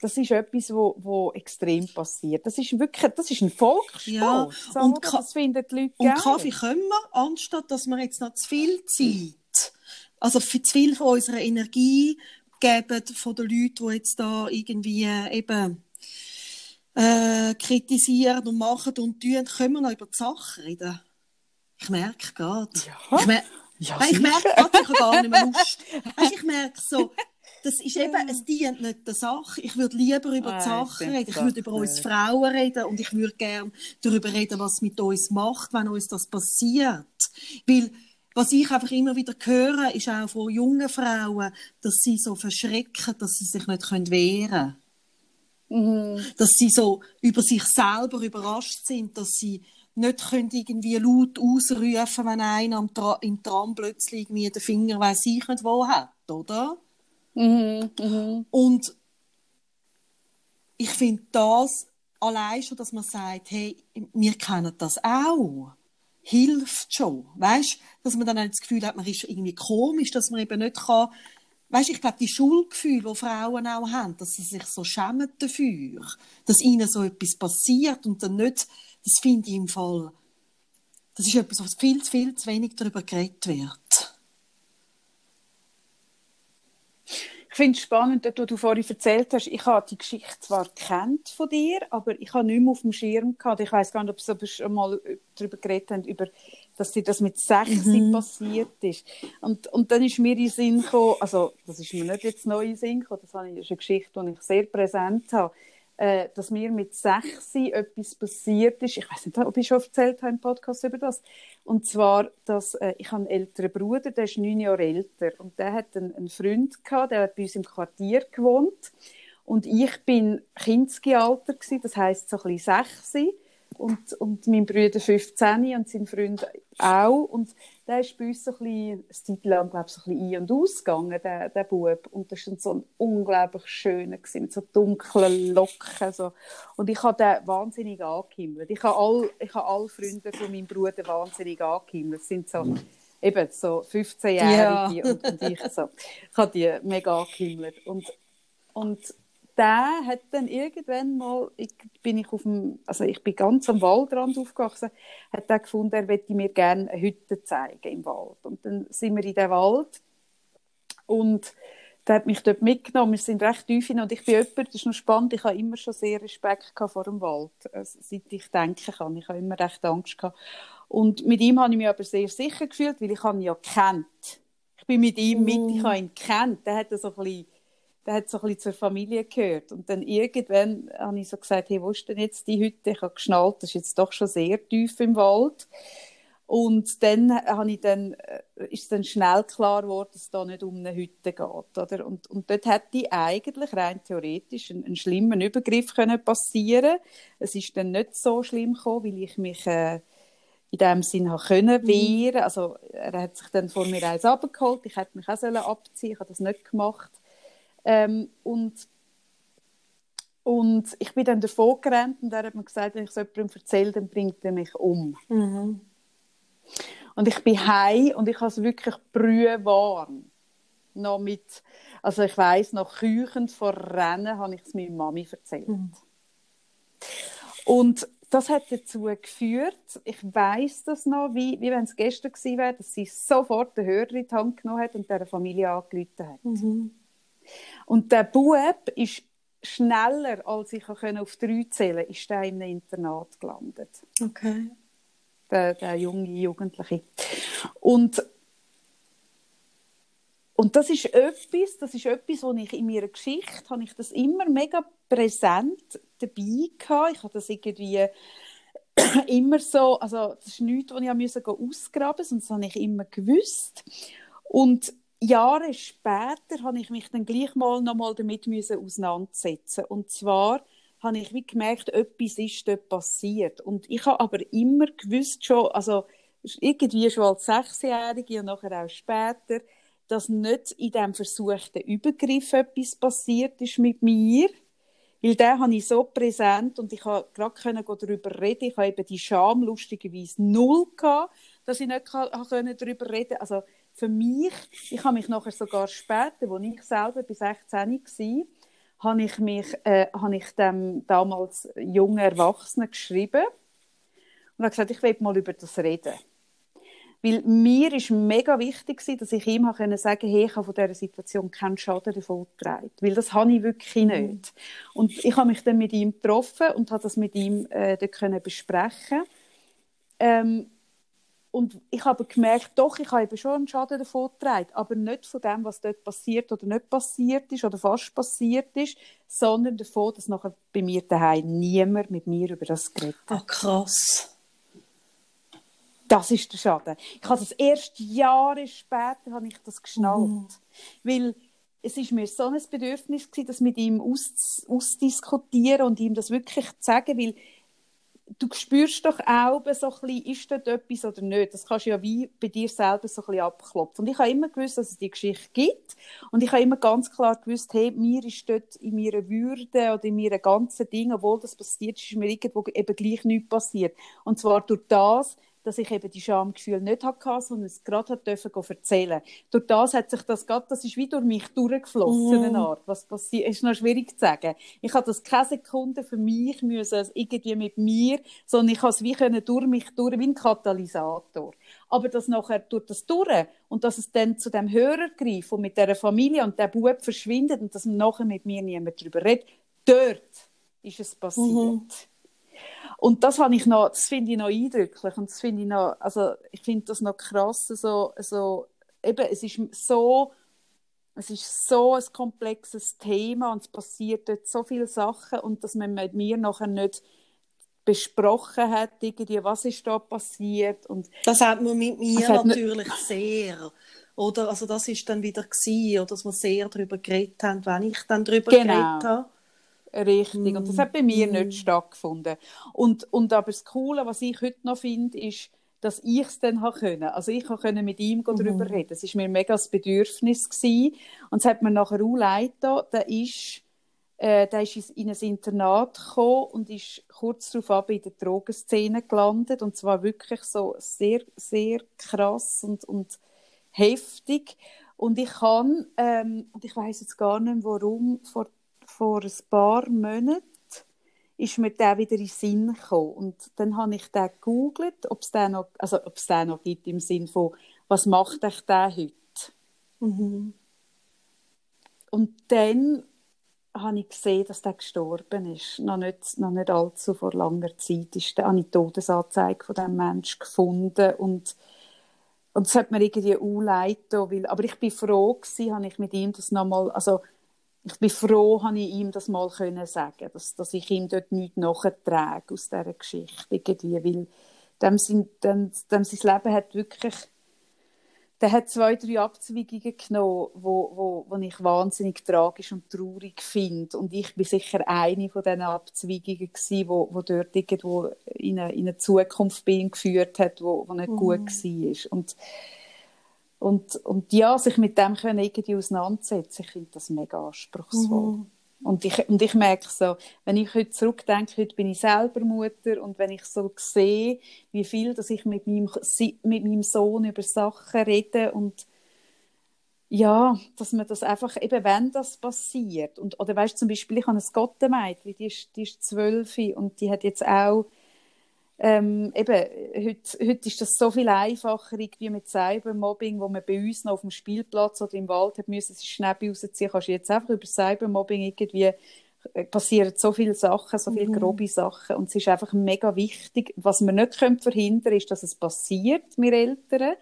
A: das ist etwas, wo, wo extrem passiert. Das ist wirklich, das ist ein Volkssport. Ja,
B: und das finden die Leute Und geil. Kaffee können wir, anstatt dass wir jetzt noch zu viel Zeit, also für zu viel von unserer Energie geben von den Leuten, die jetzt da irgendwie eben äh, kritisieren und machen und tun, können wir noch über die Sache reden. Ich merke gerade. Ja. Ich, mer ja, ich merke gerade, ich habe gar nicht mehr Lust. weißt, ich merke so, das ist eben, es dient nicht der Sache. Ich würde lieber über die Sache reden. Ich würde über uns Frauen reden und ich würde gerne darüber reden, was mit uns macht, wenn uns das passiert. Weil, was ich einfach immer wieder höre, ist auch von jungen Frauen, dass sie so verschrecken, dass sie sich nicht wehren können. Mhm. Dass sie so über sich selber überrascht sind, dass sie nicht können irgendwie laut ausrufen, wenn einer am Tra im Tram plötzlich irgendwie den Finger weiß ich nicht wo hat, oder? Mhm. Mhm. Und ich finde das allein schon, dass man sagt, hey, wir kennen das auch, hilft schon, weißt? Dass man dann das Gefühl hat, man ist irgendwie komisch, dass man eben nicht kann weißt, ich glaube, die Schuldgefühle, die Frauen auch haben, dass sie sich so schämen dafür, dass ihnen so etwas passiert und dann nicht, das finde ich im Fall, das ist etwas, was viel, viel zu wenig darüber geredet wird.
A: Ich finde es spannend, dass du vorhin erzählt hast, ich habe die Geschichte zwar kennt von dir, aber ich habe nicht mehr auf dem Schirm gehabt. Ich weiß gar nicht, ob schon mal darüber geredet haben, über dass dir das mit 16 mhm. passiert ist. Und, und dann ist mir in Sinn gekommen, also das ist mir nicht jetzt neu in Sinn gekommen, das, ist eine Geschichte, die ich sehr präsent habe, äh, dass mir mit 16 etwas passiert ist. Ich weiß nicht, ob ich schon erzählt habe im Podcast über das. Und zwar, dass äh, ich habe einen älteren Bruder, der ist neun Jahre älter und der hat einen, einen Freund gehabt, der hat bei uns im Quartier gewohnt und ich bin Kindesalter gewesen, das heißt so ein bisschen 16 und, und mein Bruder 15 und sein Freund auch. Und der ist bei uns so ein bisschen, eine Zeit lang, glaube ich, so ein bisschen ein- und ausgegangen, der, der Bub. Und das war so ein unglaublich schöner, gewesen, mit so dunklen Locken. So. Und ich habe den wahnsinnig angehimmelt. Ich habe alle, ich habe alle Freunde von meinem Bruder wahnsinnig angehimmelt. Das sind so, eben so 15-Jährige ja. und, und, ich so. Ich habe die mega angehimmelt. Und, und der hat dann irgendwann mal, ich bin ich auf dem, also ich bin ganz am Waldrand aufgewachsen, hat er gefunden, er möchte mir gerne eine Hütte zeigen im Wald. Und dann sind wir in den Wald und der hat mich dort mitgenommen. Wir sind recht tief hin und ich bin jemand, das ist noch spannend, ich habe immer schon sehr Respekt vor dem Wald, also, seit ich denken kann. Ich habe immer recht Angst gehabt. Und mit ihm habe ich mich aber sehr sicher gefühlt, weil ich ihn ja kennt. Ich bin mit ihm mit, ich habe ihn kennt. Der hat so ein bisschen, der hat so ein bisschen zur Familie gehört. Und dann irgendwann habe ich so gesagt, hey, wo ist denn jetzt die Hütte? Ich habe geschnallt, das ist jetzt doch schon sehr tief im Wald. Und dann, habe ich dann äh, ist es dann schnell klar geworden, dass es da nicht um eine Hütte geht. Oder? Und, und dort hätte eigentlich rein theoretisch einen, einen schlimmen Übergriff können passieren Es ist dann nicht so schlimm gekommen, weil ich mich äh, in dem Sinn habe können mhm. wehren. Also er hat sich dann vor mir eins abgeholt. Ich hätte mich auch sollen abziehen. Ich habe das nicht gemacht. Ähm, und und ich bin dann davon gerannt und er hat mir gesagt, wenn ich es jemandem erzähle, dann bringt er mich um. Mhm. Und ich bin heim und ich habe es wirklich brühwarm. Noch mit, also ich weiß noch küchend vor Rennen habe ich es meiner Mami erzählt. Mhm. Und das hat dazu geführt, ich weiß das noch, wie, wie wenn es gestern gewesen wäre, dass sie sofort den Hörer in die Hand genommen hat und der Familie angerufen hat. Mhm. Und der Bub ist schneller, als ich auf drei zählen konnte, ist in einem Internat gelandet.
B: Okay
A: der, der junge Jugendliche. Und, und das ist etwas, das ist etwas, wo ich in meiner Geschichte, habe ich das immer mega präsent dabei gehabt. Ich habe das irgendwie immer so, also das ist nichts, was ich musste ausgraben musste, das habe ich immer gewusst. Und Jahre später habe ich mich dann gleich mal noch mal damit auseinandersetzen. Und zwar habe ich wie gemerkt, etwas ist dort passiert. Und ich habe aber immer gewusst schon, also irgendwie schon als Sechsjährige und nachher auch später, dass nicht in diesem versuchten Übergriff etwas passiert ist mit mir. Weil den habe ich so präsent und ich konnte gerade darüber reden. Ich habe eben die Scham lustigerweise null gehabt, dass ich nicht darüber reden konnte. Also für mich, ich habe mich nachher sogar später, als ich selber bis 16 war, habe ich mich, äh, habe ich dem damals jungen Erwachsenen geschrieben und habe gesagt, ich will mal über das reden. Weil mir ist mega wichtig dass ich ihm sagen konnte, hey, ich habe von dieser Situation keinen Schaden davon getragen. Weil das habe ich wirklich mhm. nicht. Und ich habe mich dann mit ihm getroffen und habe das mit ihm äh, dann besprechen ähm, und ich habe gemerkt, doch, ich habe eben schon einen Schaden davon getragen, aber nicht von dem, was dort passiert oder nicht passiert ist oder fast passiert ist, sondern davon, dass nachher bei mir daheim niemand mit mir über das geredet
B: hat. Ah, krass.
A: Das ist der Schaden. Ich habe das erst Jahre später habe ich das geschnallt, mhm. weil es ist mir so ein Bedürfnis gewesen, das mit ihm aus, ausdiskutieren und ihm das wirklich zu sagen, weil du spürst doch auch so ein bisschen, ist dort etwas oder nicht. Das kannst du ja wie bei dir selber so ein bisschen abklopfen. Und ich habe immer gewusst, dass es die Geschichte gibt. Und ich habe immer ganz klar gewusst, hey, mir ist dort in meiner Würde oder in meinem ganzen Ding, obwohl das passiert ist, ist mir irgendwo eben gleich nichts passiert. Und zwar durch das, dass ich eben die Schamgefühle nicht hatte, sondern es gerade hat dürfen erzählen. Durch das hat sich das gerade, das ist wie durch mich durchgeflossen, mm. eine Art. Was passiert, ist noch schwierig zu sagen. Ich habe das keine Sekunde für mich müssen, also irgendwie mit mir, sondern ich habe es wie können durch mich durch, wie ein Katalysator. Aber das nachher durch das durch und dass es dann zu dem Hörer greift und mit der Familie und der Bub verschwindet und dass man nachher mit mir niemand darüber redet, dort ist es passiert. Mhm. Und das habe ich noch, das finde ich noch eindrücklich. Und das finde ich noch, also ich finde das noch krass, so, so, eben, es ist so, es ist so ein komplexes Thema und es passiert dort so viele Sachen und dass man mit mir nachher nicht besprochen hat, irgendwie, was ist da passiert und
B: das hat man mit mir natürlich sehr oder? Also das ist dann wieder gewesen, oder? Dass wir sehr darüber geredet haben, wenn ich dann darüber genau. geredet habe
A: Richtig. Und das hat bei mir mm. nicht stattgefunden. Und, und aber das Coole, was ich heute noch finde, ist, dass ich es dann können. Also ich konnte mit ihm mhm. darüber reden. Es war mir mega das Bedürfnis. Gewesen. Und es hat mir nachher auch leid der ist, äh, der ist in ein Internat gekommen und ist kurz darauf in der Drogenszene gelandet. Und zwar wirklich so sehr, sehr krass und, und heftig. Und ich kann, ähm, und ich weiß jetzt gar nicht, warum, vor vor ein paar Monaten ist mir der wieder in den Sinn gekommen. Und dann habe ich den gegoogelt, ob es den noch, also ob es den noch gibt im Sinn von, was macht euch der heute? Mhm. und dann habe ich gesehen, dass der gestorben ist. Noch nicht, noch nicht allzu vor langer Zeit ist, da habe ich die Todesanzeige von diesem Menschen gefunden und und das hat mir irgendwie anleiten, weil, aber ich bin froh gewesen, habe ich mit ihm das nochmal, also ich bin froh, habe ich ihm das mal können sagen, dass, dass ich ihm dort nichts nachtrage aus dieser Geschichte irgendwie, weil dem, sein, dem, dem sein Leben hat wirklich der hat zwei, drei Abzweigungen genommen, wo, wo, wo ich wahnsinnig tragisch und traurig finde. Und ich bin sicher eine von diesen Abzweigungen gewesen, wo, wo dort irgendwo in eine, in eine Zukunft ihm geführt hat, wo, wo nicht mhm. gut war. Und, und, und ja, sich mit dem können irgendwie auseinandersetzen, ich finde das mega anspruchsvoll. Mhm. Und ich, und ich merke so, wenn ich heute zurückdenke, heute bin ich selber Mutter und wenn ich so sehe, wie viel, dass ich mit meinem, mit meinem Sohn über Sachen rede und ja, dass man das einfach, eben wenn das passiert und, oder weißt zum Beispiel, ich habe ein Gottemädchen, die ist, die ist zwölf und die hat jetzt auch ähm, eben, heute, heute ist das so viel einfacher wie mit Cybermobbing, wo man bei uns noch auf dem Spielplatz oder im Wald hat müssen, sich schnell rausziehen, kannst du jetzt einfach über Cybermobbing irgendwie äh, passieren so viele Sachen, so viele mhm. grobe Sachen und es ist einfach mega wichtig. Was wir nicht können verhindern können, ist, dass es passiert, wir Eltern.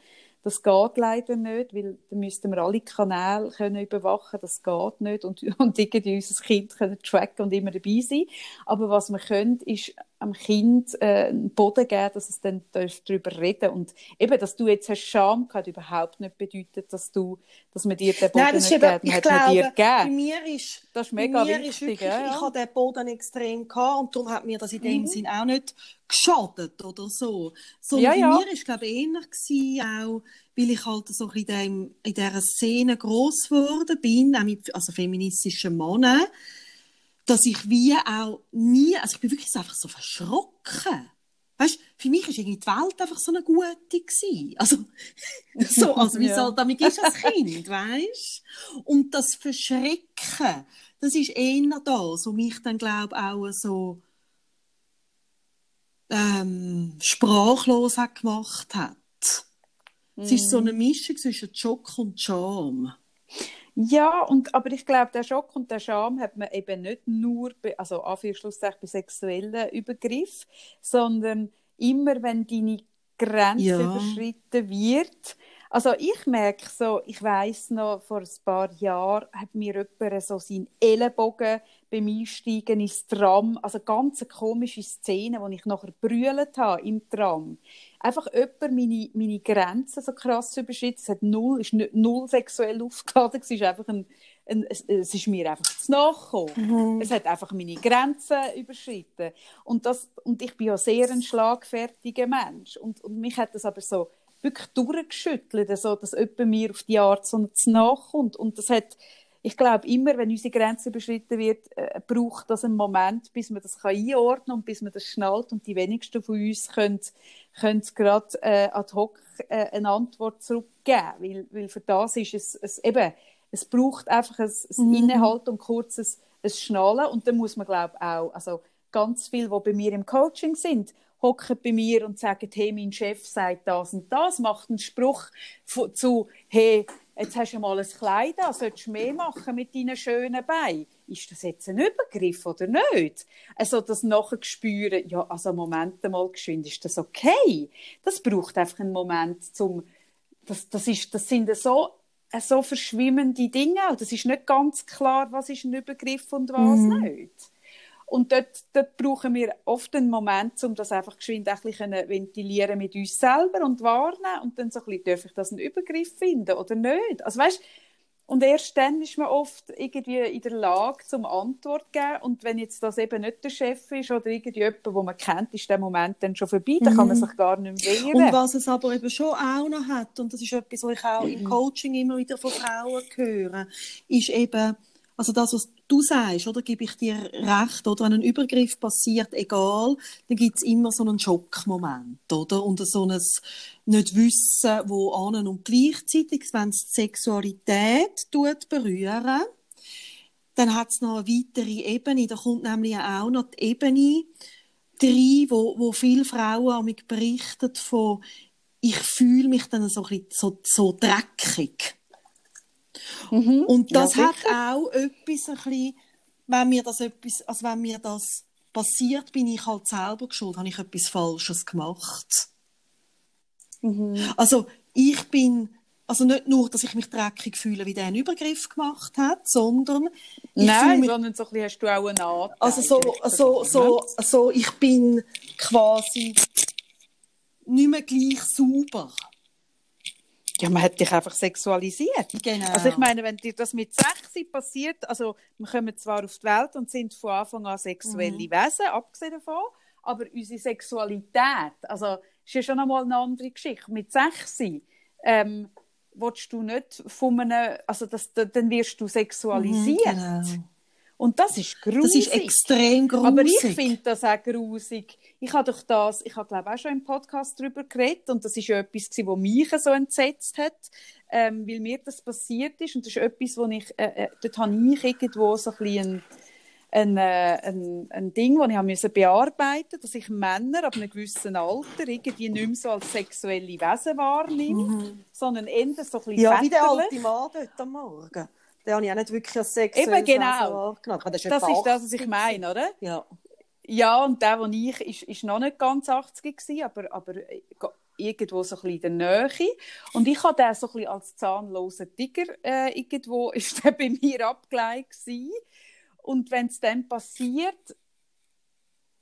A: Das geht leider nicht, weil dann müssten wir alle Kanäle können überwachen Das geht nicht und, und irgendwie unser Kind können tracken und immer dabei sein. Aber was wir können, ist am Kind äh, einen Boden geben, dass es dann darüber reden Und eben, dass du jetzt hast Scham gehabt, überhaupt nicht bedeutet, dass du, dass man dir den Boden Nein, nicht
B: eben, gibt.
A: Ich
B: glaube, dir Bei mir ist,
A: das ist mega
B: mir
A: wichtig.
B: Ist wirklich, ja. Ich habe den Boden extrem gehabt und darum hat mir das in dem mhm. Sinn auch nicht geschadet oder so. Sondern ja, bei mir war glaube ich ähnlich gewesen, auch, weil ich halt so in, dem, in dieser Szene gross geworden bin, auch mit also feministischen Männern dass ich wie auch nie, also ich bin wirklich einfach so verschrocken. Weißt, für mich ist irgendwie die Welt einfach so eine gute gewesen. Also, so, also wie ja. soll, damit ist das Kind, weißt? Und das Verschrecken, das ist eher das, was mich dann, glaube auch so, ähm, sprachlos gemacht hat. Mm. Es ist so eine mhm. Mischung zwischen Schock und Scham.
A: Ja, und, aber ich glaube, der Schock und der Scham hat man eben nicht nur, bei, also Anführungszeichen bei sexuellen Übergriff, sondern immer, wenn deine Grenze ja. überschritten wird. Also ich merke so, ich weiß noch, vor ein paar Jahren hat mir jemand so seinen Ellenbogen beim Einsteigen ins Tram, also ganz eine komische Szene, wo ich nachher brüllt habe im Tram einfach jemand meine, meine Grenzen so krass überschritten. Es hat null, ist null sexuell aufgeladen, es ist einfach ein, ein es, es, ist mir einfach zu nachgekommen. Mhm. Es hat einfach meine Grenzen überschritten. Und, das, und ich bin ja sehr ein schlagfertiger Mensch. Und, und mich hat das aber so wirklich durchgeschüttelt, so, dass jemand mir auf die Art so nachkommt. Und das hat ich glaube, immer, wenn unsere Grenze überschritten wird, äh, braucht das einen Moment, bis man das kann einordnen kann und bis man das schnallt. Und die wenigsten von uns können, können gerade äh, ad hoc äh, eine Antwort zurückgeben. Weil, weil für das ist es, es eben, es braucht einfach ein, ein mhm. Innehalten und kurzes ein Schnallen. Und dann muss man, glaube ich, auch, also ganz viele, die bei mir im Coaching sind, hocken bei mir und sagen, hey, mein Chef sagt das und das, macht einen Spruch zu, hey, jetzt hast du mal ein Kleid an, solltest du mehr machen mit deinen schönen Beinen. Ist das jetzt ein Übergriff oder nicht? Also das nachher spüren, ja, also Moment mal geschwind, ist das okay? Das braucht einfach einen Moment zum, das, das, ist, das sind so, so verschwimmende Dinge. Das ist nicht ganz klar, was ist ein Übergriff und was mhm. nicht. Und dort, dort brauchen wir oft einen Moment, um das einfach geschwind ein bisschen ventilieren mit uns selber und wahrnehmen und dann so ein bisschen, darf ich das einen Übergriff finden oder nicht? Also weißt, und erst dann ist man oft irgendwie in der Lage, zum Antwort zu geben. Und wenn jetzt das eben nicht der Chef ist oder irgendjemand, wo man kennt, ist der Moment dann schon vorbei. Dann kann man mhm. sich gar nicht mehr wehren.
B: Und was es aber eben schon auch noch hat, und das ist etwas, was ich auch im mhm. Coaching immer wieder von Frauen höre, ist eben, also das, was du sagst, oder gebe ich dir recht, oder wenn ein Übergriff passiert, egal, dann gibt es immer so einen Schockmoment, oder? Und so ein Nicht-Wissen, wo an und gleichzeitig, wenn es die Sexualität tut berühren, dann hat es noch eine weitere Ebene, da kommt nämlich auch noch die Ebene rein, wo, wo viele Frauen an mich berichten von, ich fühle mich dann so, so, so dreckig. Mhm. Und das ja, hat auch etwas ein bisschen, wenn mir das etwas, also wenn mir das passiert, bin ich halt selber schuld, habe ich etwas Falsches gemacht. Mhm. Also ich bin, also nicht nur, dass ich mich dreckig fühle, wie der einen Übergriff gemacht hat, sondern
A: Nein, mich, sondern so ein bisschen hast du auch einen Anteil.
B: Also so, so, so, so, ich bin quasi nicht mehr gleich sauber.
A: Ja, man hat dich einfach sexualisiert.
B: Genau.
A: Also ich meine, wenn dir das mit 16 passiert, also wir kommen zwar auf die Welt und sind von Anfang an sexuelle mhm. Wesen, abgesehen davon, aber unsere Sexualität, also ist ja schon einmal eine andere Geschichte. Mit 16 ähm, willst du nicht von einem, also das, dann wirst du sexualisiert. Mhm, genau. Und das ist grusig.
B: Das ist extrem grusig.
A: Aber ich finde das auch grusig. Ich habe doch das, ich habe glaube auch schon im Podcast darüber geredet und das ist ja etwas was mich so entsetzt hat, ähm, weil mir das passiert ist und das ist etwas, wo ich, äh, äh, dort habe ich irgendwo so ein bisschen ein, äh, ein, ein Ding, das ich habe müssen bearbeiten dass ich Männer ab einem gewissen Alter irgendwie nicht mehr so als sexuelle Wesen wahrnehme, mhm. sondern eher so ein bisschen
B: Ja, wie der alte Mann dort am Morgen. Den habe ich auch nicht wirklich als sexuelles
A: Eben, genau. Das, ist, das ist das, was ich meine, oder?
B: Ja.
A: Ja, und der, den ich, ist, ist noch nicht ganz 80 gewesen, aber, aber irgendwo so ein bisschen in der Nähe. Und ich habe den so ein bisschen als zahnlosen Tiger äh, irgendwo, ist der bei mir gewesen. Und wenn es dann passiert,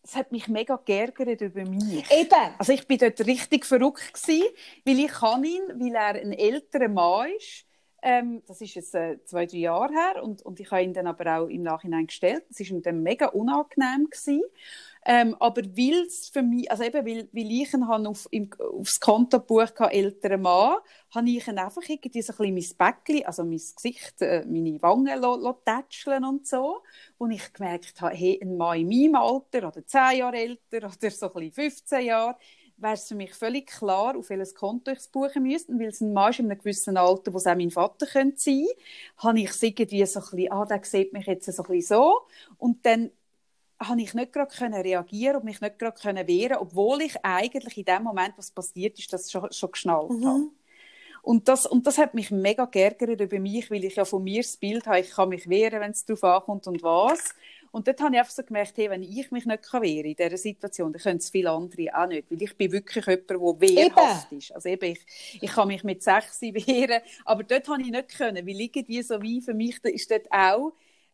A: es hat mich mega geärgert über mich.
B: Eben.
A: Also ich bin dort richtig verrückt gewesen, weil ich kann ihn, weil er ein älterer Mann ist, ähm, das ist jetzt äh, zwei, drei Jahre her und, und ich habe ihn dann aber auch im Nachhinein gestellt. Das war dann mega unangenehm gewesen. Ähm, aber weil es für mich, also eben, weil, weil ich ihn auf, im, aufs Kontobuch hatte, älterer Mann, habe ich ihn einfach irgendwie so ein bisschen mein Bäckchen, also mein Gesicht, äh, meine Wangen tätscheln und so. Und ich gemerkt habe, hey, ein Mann in meinem Alter oder zehn Jahre älter oder so ein bisschen 15 Jahre, wäre es für mich völlig klar, auf welches Konto ich es buchen müsste. Und weil es ein Mann ist in einem gewissen Alter, wo es auch mein Vater könnte sein könnte, habe ich es irgendwie so ein bisschen, ah, der sieht mich jetzt so ein bisschen so. Und dann habe ich nicht gerade können reagieren und mich nicht gerade können wehren, obwohl ich eigentlich in dem Moment, was passiert ist, das schon, schon geschnallt mhm. habe. Und das, und das hat mich mega geärgert über mich, weil ich ja von mir das Bild habe, ich kann mich wehren, wenn es darauf ankommt und was. Und dort habe ich einfach so gemerkt, hey, wenn ich mich nicht wehren kann in dieser Situation, dann können es viele andere auch nicht. Weil ich bin wirklich jemand, der wehrhaft ist. Also eben, ich, ich kann mich mit sechs wehren, aber dort habe ich nicht können, weil irgendwie so wie für mich ist dort auch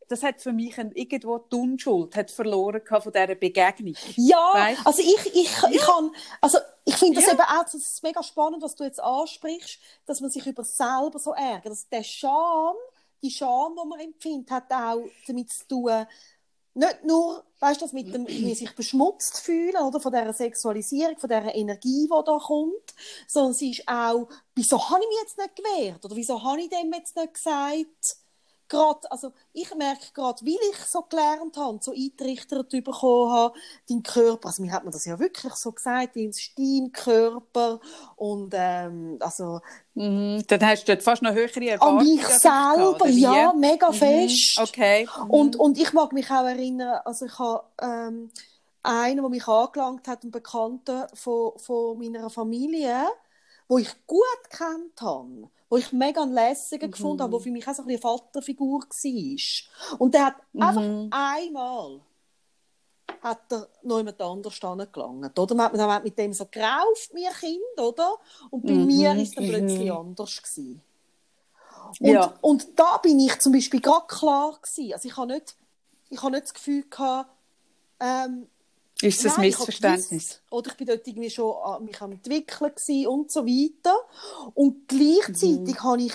A: das hat für mich ein, irgendwo die Unschuld hat verloren von dieser Begegnung.
B: Ja, weißt? also ich, ich, ja. ich kann, also ich finde das ja. eben auch, das ist mega spannend, was du jetzt ansprichst, dass man sich über selber so ärgert. Dass der Scham, die Scham, die man empfindet, hat auch damit zu tun, nicht nur, weißt das mit dem, wie sich beschmutzt fühlen, oder, von dieser Sexualisierung, von dieser Energie, die da kommt, sondern sie ist auch, wieso habe ich mich jetzt nicht gewehrt, oder wieso habe ich dem jetzt nicht gesagt, gerade, also ich merke gerade, weil ich so gelernt habe, so eintrichtert bekommen habe, dein Körper, also mir hat man das ja wirklich so gesagt, dein Steinkörper und ähm, also
A: mhm. dann hast du fast noch höhere Erwartungen
B: an mich selber, ja, mega mhm. fest.
A: Okay.
B: Mhm. Und, und ich mag mich auch erinnern, also ich habe ähm, einen, der mich angelangt hat, einen Bekannten von, von meiner Familie, wo ich gut kennt habe wo ich mega lässigen mhm. gefunden habe, der für mich auch so ein eine Vaterfigur war. Und der hat mhm. einfach einmal hat er noch jemand anders angelangt, oder? Man hat, man hat mit dem so gerauft, mir Kind, oder? Und bei mhm. mir ist es plötzlich mhm. anders gewesen. Und, ja. und da bin ich zum Beispiel gerade klar gewesen. Also ich habe nicht, ich habe nicht das Gefühl gehabt, ähm,
A: ist das ein Missverständnis?
B: oder ich bin dort irgendwie schon an mich am entwickeln und so weiter. Und gleichzeitig mhm. habe ich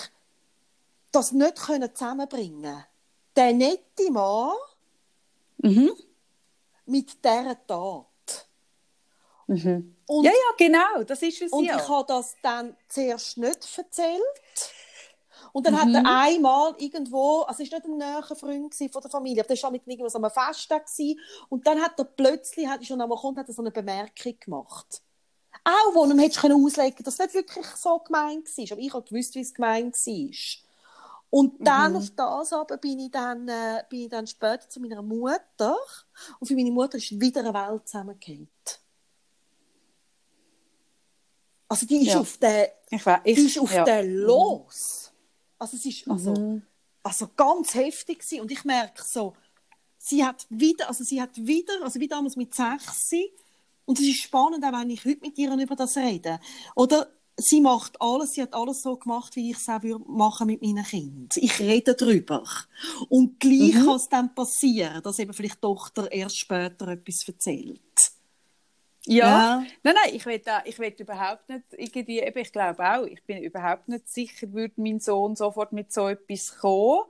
B: das nicht können zusammenbringen. Der nette Mann
A: mhm.
B: mit dieser Tat.
A: Mhm. Und, ja, ja, genau, das ist es
B: Und
A: ja.
B: ich habe das dann zuerst nicht erzählt. Und dann mhm. hat er mhm. einmal irgendwo, also es war nicht ein näher Freund von der Familie, aber der war mit irgendwas am Fest gewesen. Und dann hat er plötzlich, hat er schon einmal gekommen, hat er so eine Bemerkung gemacht. Auch, wo hättest können auslegen, dass es nicht wirklich so gemeint war. Aber ich habe gewusst, wie es gemeint war. Und dann mhm. auf das aber bin ich dann, äh, bin ich dann später zu meiner Mutter. Und für meine Mutter ist wieder eine Welt zusammengefallen. Also die ist
A: ja.
B: auf den,
A: ich, ich,
B: die ist auf
A: ja.
B: den los. Also es ist also, mhm. also ganz heftig gewesen. und ich merke so, sie hat wieder, also sie hat wieder, also wie damals mit sechs, und es ist spannend, auch wenn ich heute mit ihr über das rede. Oder sie macht alles, sie hat alles so gemacht, wie ich es auch machen mit meinen Kindern. Ich rede darüber. Und gleich mhm. kann es dann passieren, dass eben vielleicht die Tochter erst später etwas erzählt.
A: Ja. ja. Nein, nein, ich will, da, ich will überhaupt nicht irgendwie, eben, ich glaube auch, ich bin überhaupt nicht sicher, würde mein Sohn sofort mit so etwas kommen.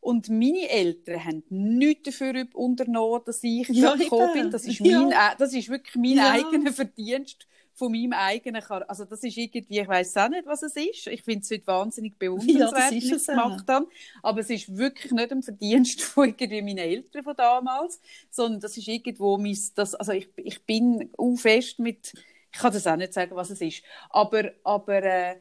A: Und meine Eltern haben nichts dafür unternommen, dass ich ja, gekommen bin. Das ist, mein, ja. das ist wirklich mein ja. eigener Verdienst von meinem eigenen Char Also das ist irgendwie, ich weiß auch nicht, was es ist. Ich finde es heute wahnsinnig bewundernswert, ja, wie ich gemacht habe. Aber es ist wirklich nicht ein Verdienst von irgendwie meinen Eltern von damals, sondern das ist irgendwo mein, das, also ich, ich bin auch fest mit, ich kann das auch nicht sagen, was es ist. Aber, aber äh,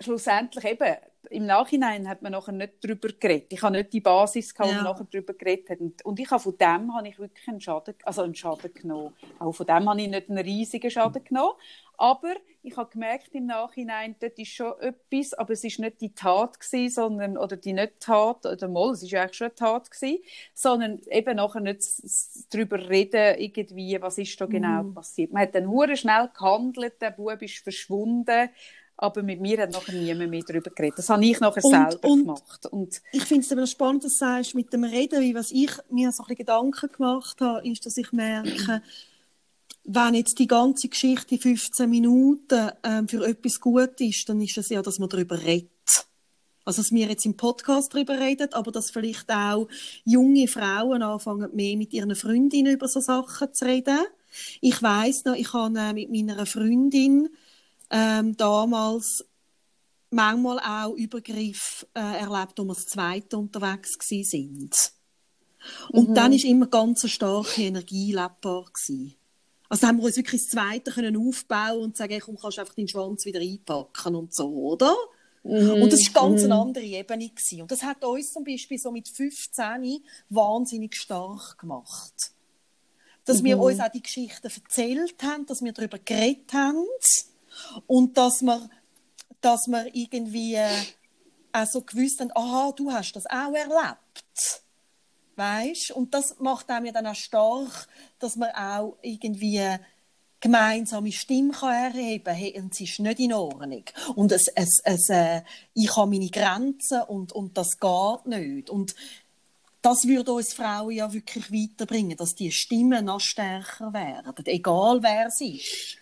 A: schlussendlich eben, im Nachhinein hat man nachher nicht darüber geredet. Ich habe nicht die Basis gehabt, ja. wo man nachher darüber geredet hat. Und, und ich habe von dem habe ich wirklich einen Schaden, also einen Schaden genommen. Auch von dem habe ich nicht einen riesigen Schaden genommen. Aber ich habe gemerkt im Nachhinein, dort ist schon etwas, aber es ist nicht die Tat gewesen, sondern, oder die nicht Tat, oder mal, es ist eigentlich schon eine Tat gewesen, sondern eben nachher nicht darüber reden, irgendwie, was ist da genau mm. passiert. Man hat dann hure schnell gehandelt, der Bub ist verschwunden, aber mit mir hat nachher niemand mehr darüber geredet. Das habe ich nachher und, selber und gemacht. Und
B: ich finde es aber spannend, dass du sagst, mit dem Reden, wie was ich mir so ein bisschen Gedanken gemacht habe, ist, dass ich merke, wenn jetzt die ganze Geschichte 15 Minuten ähm, für etwas gut ist, dann ist es ja, dass man darüber redet. Also, dass wir jetzt im Podcast darüber reden, aber dass vielleicht auch junge Frauen anfangen, mehr mit ihren Freundinnen über so Sachen zu reden. Ich weiß noch, ich habe äh, mit meiner Freundin ähm, damals manchmal auch Übergriff äh, erlebt, wo wir das Zweite unterwegs sind. Und mhm. dann ist immer ganz eine starke Energie lebbar gewesen. Also haben wir uns wirklich das Zweite können aufbauen und sagen, hey, komm, kannst du einfach deinen Schwanz wieder einpacken und so, oder? Mhm. Und das war ganz mhm. eine andere Ebene. Gewesen. Und das hat uns zum Beispiel so mit 15 wahnsinnig stark gemacht. Dass mhm. wir uns auch die Geschichten erzählt haben, dass wir darüber geredet haben und dass wir, dass wir irgendwie äh, auch so gewusst haben, aha, du hast das auch erlebt. Weißt? Und das macht einem ja dann auch stark, dass man auch irgendwie gemeinsame Stimme kann erheben kann. Hey, es ist nicht in Ordnung. Und es, es, es, äh, ich habe meine Grenzen und, und das geht nicht. Und das würde uns Frauen ja wirklich weiterbringen, dass die Stimmen noch stärker werden, egal wer es ist.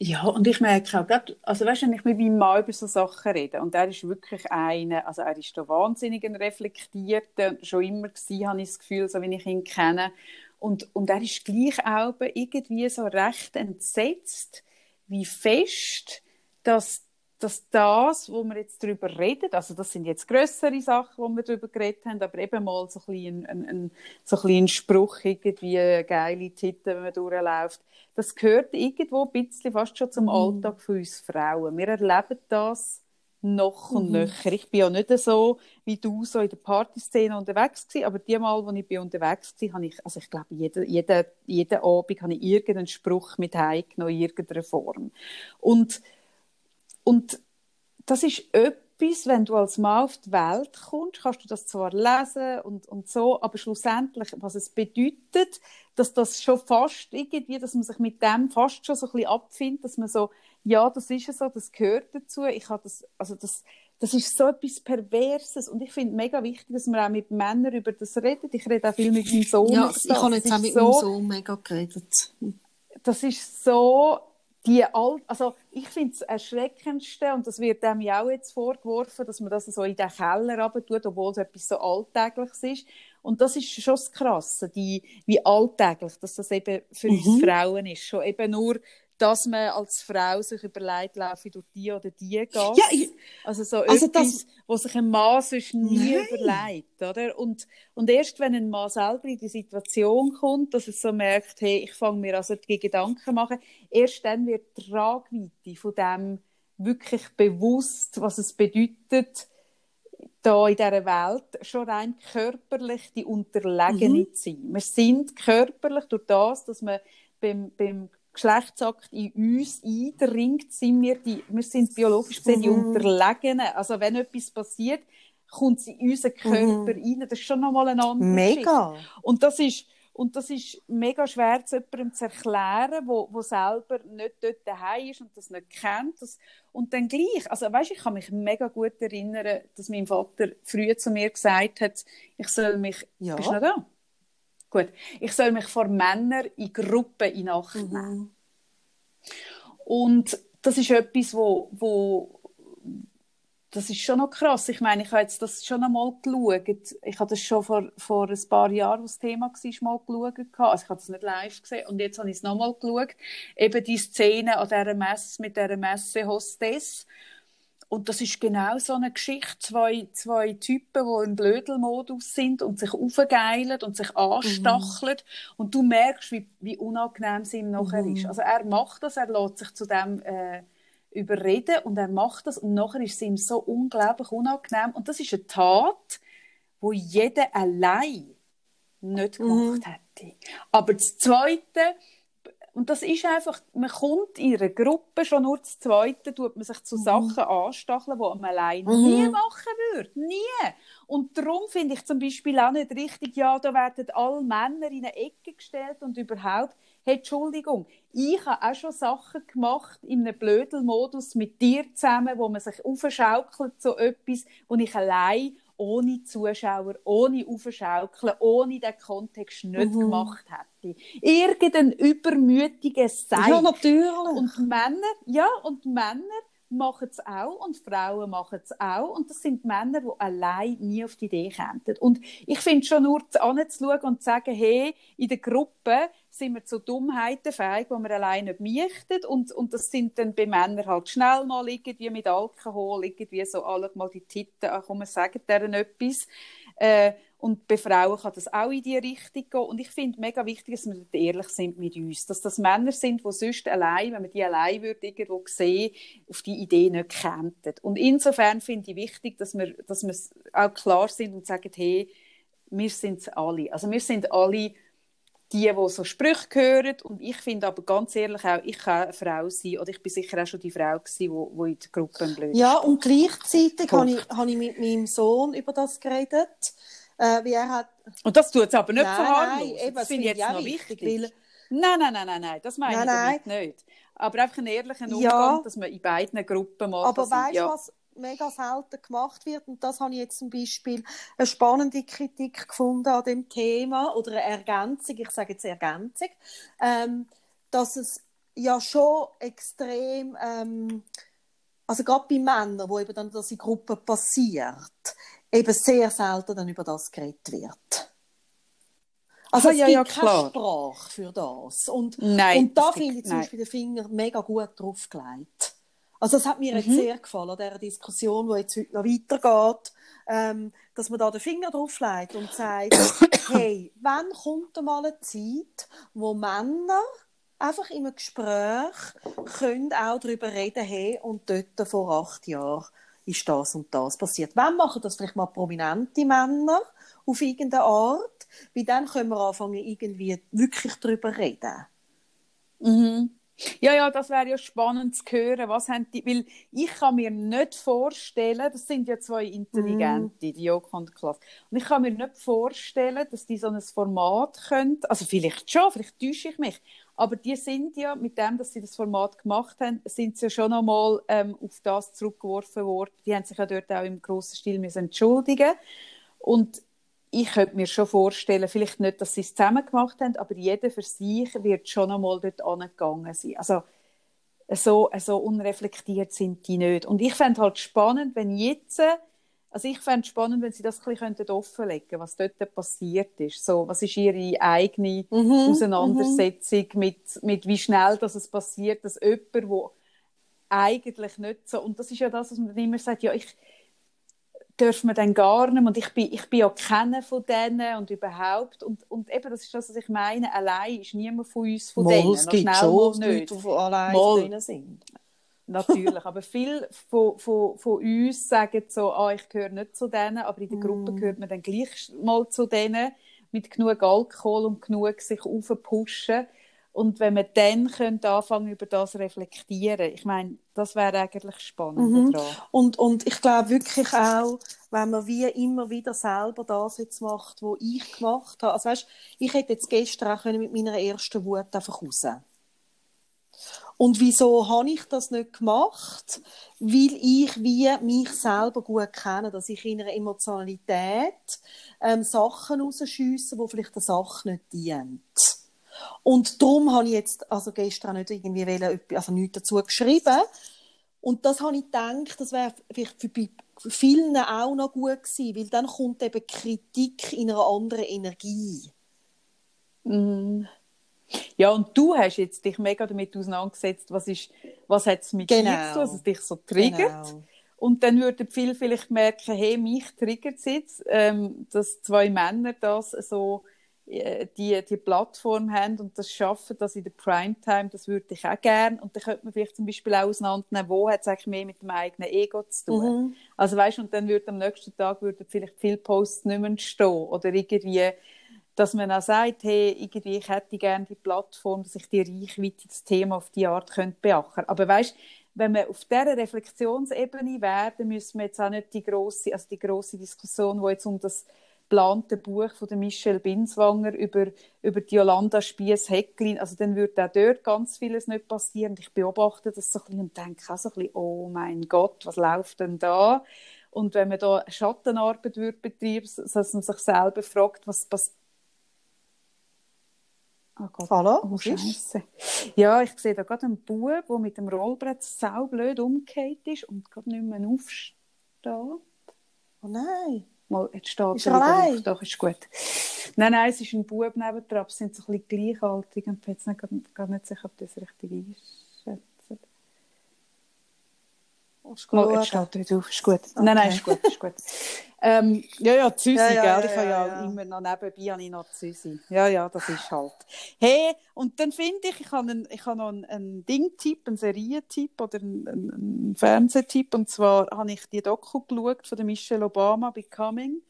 A: Ja, und ich merke auch gerade, also weißt du, wenn ich mit meinem Mann über so Sachen rede, und er ist wirklich einer, also er ist da wahnsinnig ein reflektierter, schon immer gewesen, habe ich das Gefühl, so wie ich ihn kenne. Und, und er ist gleich auch irgendwie so recht entsetzt, wie fest, dass dass das, wo wir jetzt darüber reden, also das sind jetzt größere Sachen, wo wir darüber geredet haben, aber eben mal so ein, ein, ein, so ein, Spruch, irgendwie geile Titel, wenn man durchläuft, das gehört irgendwo ein bisschen fast schon zum mhm. Alltag von uns Frauen. Wir erleben das noch und mhm. nöcher. Ich bin ja nicht so wie du so in der Partyszene unterwegs gewesen, aber die Mal, wo ich bin unterwegs war, habe ich, also ich glaube, jeden, jeden, jeden Abend habe ich irgendeinen Spruch mit heimgenommen, in irgendeiner Form. Und und das ist etwas, wenn du als Mann auf die Welt kommst, kannst du das zwar lesen und, und so, aber schlussendlich, was es bedeutet, dass das schon fast irgendwie, dass man sich mit dem fast schon so ein bisschen abfindet, dass man so, ja, das ist so, das gehört dazu. Ich habe das, also das, das ist so etwas Perverses und ich finde es mega wichtig, dass man auch mit Männern über das redet. Ich rede auch viel mit meinem Sohn.
B: Ja, ich habe jetzt auch mit so, meinem Sohn mega geredet.
A: Das ist so die alt, also ich finde es erschreckendste, und das wird dem ja auch jetzt vorgeworfen, dass man das so in den Keller tut, obwohl es etwas so Alltägliches ist. Und das ist schon das Krasse, die, wie alltäglich dass das eben für mhm. uns Frauen ist. Schon eben nur dass man als Frau sich überlegt, laufe ich durch die oder die Gas. Ja, ich, also so also etwas, das, was sich ein Mann sonst nie nein. überlegt, oder? Und, und erst wenn ein Mann selber in die Situation kommt, dass er so merkt, hey, ich fange mir also die Gedanken machen, erst dann wird die Tragweite von dem wirklich bewusst, was es bedeutet, da in dieser Welt schon rein körperlich die Unterlegene mhm. zu sein. Wir sind körperlich durch das, dass man beim, beim Geschlechtsakt in uns eindringt, sind wir, die, wir sind biologisch gesehen die
B: Mhm.
A: Unterlegenen. Also wenn etwas passiert, kommt es in unseren Körper rein. Das ist schon nochmal eine andere Geschichte.
B: Mega.
A: Und das ist, und das ist mega schwer zu jemandem zu erklären, wo, wo selber nicht dort daheim ist und das nicht kennt. Das, und dann gleich, also weißt, ich kann mich mega gut erinnern, dass mein Vater früher zu mir gesagt hat, ich soll mich,
B: Ja.
A: bist du noch da? Gut, ich soll mich vor Männern in Gruppen in Acht nehmen.
B: Mhm.
A: Und das ist etwas, wo, wo das ist schon noch krass. Ich meine, ich habe jetzt das schon einmal geschaut. Ich habe das schon vor, vor ein paar Jahren, als das Thema war, mal geschaut. Also ich habe das nicht live gesehen. Und jetzt habe ich es nochmal geschaut. Eben die Szene an dieser Messe mit dieser Messe-Hostess. Und das ist genau so eine Geschichte. Zwei, zwei Typen, die im Blödelmodus sind und sich aufgeilen und sich anstacheln. Und du merkst, wie, wie unangenehm es ihm nachher ist. Also er macht das, er lässt sich zu dem äh, überreden und er macht das. Und nachher ist es ihm so unglaublich unangenehm. Und das ist eine Tat, wo jeder allein nicht gemacht hätte. Aber das Zweite, und das ist einfach, man kommt in einer Gruppe, schon nur das Zweite, tut man sich zu Sachen anstacheln, die man allein nie machen würde. Nie. Und darum finde ich zum Beispiel auch nicht richtig, ja, da werden alle Männer in eine Ecke gestellt und überhaupt, hey, Entschuldigung, ich habe auch schon Sachen gemacht in einem Blödelmodus mit dir zusammen, wo man sich aufschaukelt, so etwas, wo ich allein ohne Zuschauer, ohne Aufschaukeln, ohne den Kontext nicht gemacht hätte. Irgendein übermütiges Sein.
B: Ja, natürlich.
A: Und Männer, ja, und Männer machen es auch und Frauen machen es auch. Und das sind Männer, die allein nie auf die Idee kämen. Und ich finde schon nur anzuschauen und zu sagen, hey, in der Gruppe sind wir zu Dummheiten fähig, die wir allein nicht möchten. Und, und das sind dann bei Männern halt schnell mal irgendwie mit Alkohol, irgendwie so alle mal die Titten, ach komm, sagen deren etwas. Äh, und bei Frauen kann das auch in die Richtung gehen. Und ich finde mega wichtig, dass wir dort ehrlich sind mit uns. Dass das Männer sind, die sonst allein, wenn man die allein würde irgendwo sehen, auf die Idee nicht kämen. Und insofern finde ich wichtig, dass wir, dass wir auch klar sind und sagen, hey, wir sind es alle. Also wir sind alle die, die so Sprüche hören. Und ich finde aber ganz ehrlich auch, ich kann eine Frau sein. Oder ich bin sicher auch schon die Frau gewesen, die, die in der Gruppe blöd
B: Ja, und gleichzeitig habe ich, habe ich mit meinem Sohn über das geredet. Äh, wie er hat,
A: Und das tut es aber nicht
B: Nein,
A: verharmlosen.
B: nein, eben,
A: Das finde ich jetzt noch wichtig.
B: wichtig,
A: Nein, nein, nein, nein, nein, das meine
B: Nein,
A: ich damit nicht. Aber einfach einen ehrlichen Umgang,
B: Ja.
A: dass man in beiden Gruppen mal
B: Aber weißt du, was mega selten gemacht wird? Und das habe ich jetzt zum Beispiel eine spannende Kritik gefunden an dem Thema oder eine Ergänzung, ich sage jetzt Ergänzung, ähm, dass es ja schon extrem, ähm, also gerade bei Männern, wo eben dann das in Gruppen passiert, eben sehr selten dann über das geredet wird. Also
A: Ah,
B: es
A: ja,
B: gibt
A: ja,
B: keine. Sprache für das. Und,
A: Nein,
B: und da finde ich zum. Beispiel den Finger mega gut draufgelegt. Also das hat mir jetzt sehr gefallen, an dieser Diskussion, die jetzt heute noch weitergeht, ähm, dass man da den Finger drauflegt und sagt, hey, wann kommt mal eine Zeit, wo Männer einfach in einem Gespräch können auch darüber reden, hey, und dort vor acht Jahren ist das und das passiert. Wann machen das vielleicht mal prominente Männer auf irgendeine Art? Weil dann können wir anfangen, irgendwie wirklich darüber reden.
A: Mhm. Ja, ja, das wäre ja spannend zu hören. Was haben die, weil ich kann mir nicht vorstellen, das sind ja zwei Intelligente, die Joko und Klaas. Und ich kann mir nicht vorstellen, dass die so ein Format können, also vielleicht schon, vielleicht täusche ich mich, aber die sind ja, mit dem, dass sie das Format gemacht haben, sind sie ja schon einmal ähm, auf das zurückgeworfen worden. Die haben sich ja dort auch im grossen Stil müssen entschuldigen Und ich könnte mir schon vorstellen, vielleicht nicht, dass sie es zusammen gemacht haben, aber jeder für sich wird schon einmal dort angegangen sein. Also so, so unreflektiert sind die nicht. Und ich fände halt spannend, wenn jetzt, also ich fände spannend, wenn sie das ein bisschen offenlegen was dort passiert ist. So, was ist ihre eigene Auseinandersetzung mit, mit wie schnell dass es passiert, dass jemand, wo eigentlich nicht so, und das ist ja das, was man immer sagt, ja, ich, dürfen wir dann gar nicht. Und ich bin, ich bin ja keiner von denen und überhaupt. Und, und eben, das ist das, was ich meine. Allein ist niemand von uns von denen.
B: es gibt
A: schnell
B: schon
A: mal nicht.
B: Leute, die allein
A: Mal.
B: drin sind.
A: Natürlich. aber viele von, von, von uns sagen so, ah, ich gehöre nicht zu denen, aber in der Gruppe gehört man dann gleich mal zu denen, mit genug Alkohol und genug sich aufpushen. Und wenn wir dann können anfangen über das reflektieren, ich meine, das wäre eigentlich spannend
B: Mhm.
A: daran.
B: Und, und ich glaube wirklich auch, wenn man wie immer wieder selber das jetzt macht, was ich gemacht habe. Also weißt, ich hätte jetzt gestern auch können mit meiner ersten Wut einfach raus. Und wieso habe ich das nicht gemacht? Weil ich wie mich selber gut kenne, dass ich in einer Emotionalität ähm, Sachen rausschiessen, die vielleicht der Sache nicht dienen. Und darum habe ich jetzt also gestern nicht irgendwie wollen, also nichts dazu geschrieben. Und das habe ich gedacht, das wäre vielleicht für vielen auch noch gut gewesen, weil dann kommt eben Kritik in einer anderen Energie.
A: Mhm. Ja, und du hast jetzt dich mega damit auseinandergesetzt, was ist, was hat es mit dir
B: Genau.
A: zu tun, dass es dich so triggert.
B: Genau.
A: Und dann würden viele vielleicht merken, hey, mich triggert es jetzt, ähm, dass zwei Männer das so äh, die, die Plattform haben und das schaffen, das in der Primetime, das würde ich auch gerne. Und dann könnte man vielleicht zum Beispiel auch auseinandernehmen, wo hat es eigentlich mehr mit dem eigenen Ego zu tun.
B: Mhm.
A: Also weißt, und dann würde am nächsten Tag würden vielleicht viele Posts nicht mehr stehen oder irgendwie, dass man auch sagt, hey, irgendwie, ich hätte gerne die Plattform, dass ich die Reichweite, das Thema auf die Art könnte beackern. Aber weißt, wenn wir auf dieser Reflexionsebene dann müssen wir jetzt auch nicht die grosse, also die grosse Diskussion, die jetzt um das geplante Buch von der Michelle Binswanger über, über die Jolanda Spiess-Hecklin, also dann würde auch dort ganz vieles nicht passieren. Ich beobachte das so ein bisschen und denke auch so ein bisschen, oh mein Gott, was läuft denn da? Und wenn man da Schattenarbeit betreiben, dass man sich selber fragt, was passiert. Oh Gott.
B: Hallo?
A: Oh? Scheiße. Ja, ich sehe da gerade einen Bub, der mit dem Rollbrett saublöd umgekehrt ist und gerade nicht mehr aufsteht.
B: Oh nein.
A: Mal, jetzt steht
B: Ist
A: er wieder
B: allein?
A: auf. Doch, ist gut. Nein, nein, es ist ein Bub neben dran. Sie sind so ein bisschen gleichaltrig und ich bin jetzt nicht, gar- nicht sicher, ob das richtig einschätzt. Mal, jetzt steht er wieder auf. Ist gut. Nein, nein,
B: Okay.
A: ist gut, ist gut. ähm, ja, ja, Züsi,
B: Ja, ja,
A: gell? Ich
B: ja,
A: habe ja, immer noch nebenbei habe ich noch Züsi. Ja, ja, das ist halt. Hey, und dann finde ich, ich habe, einen, ich habe noch einen, einen Ding-Tipp, einen Serientipp oder einen, einen, Fernsehtipp. Und zwar habe ich die Doku geschaut von der Michelle Obama, Becoming.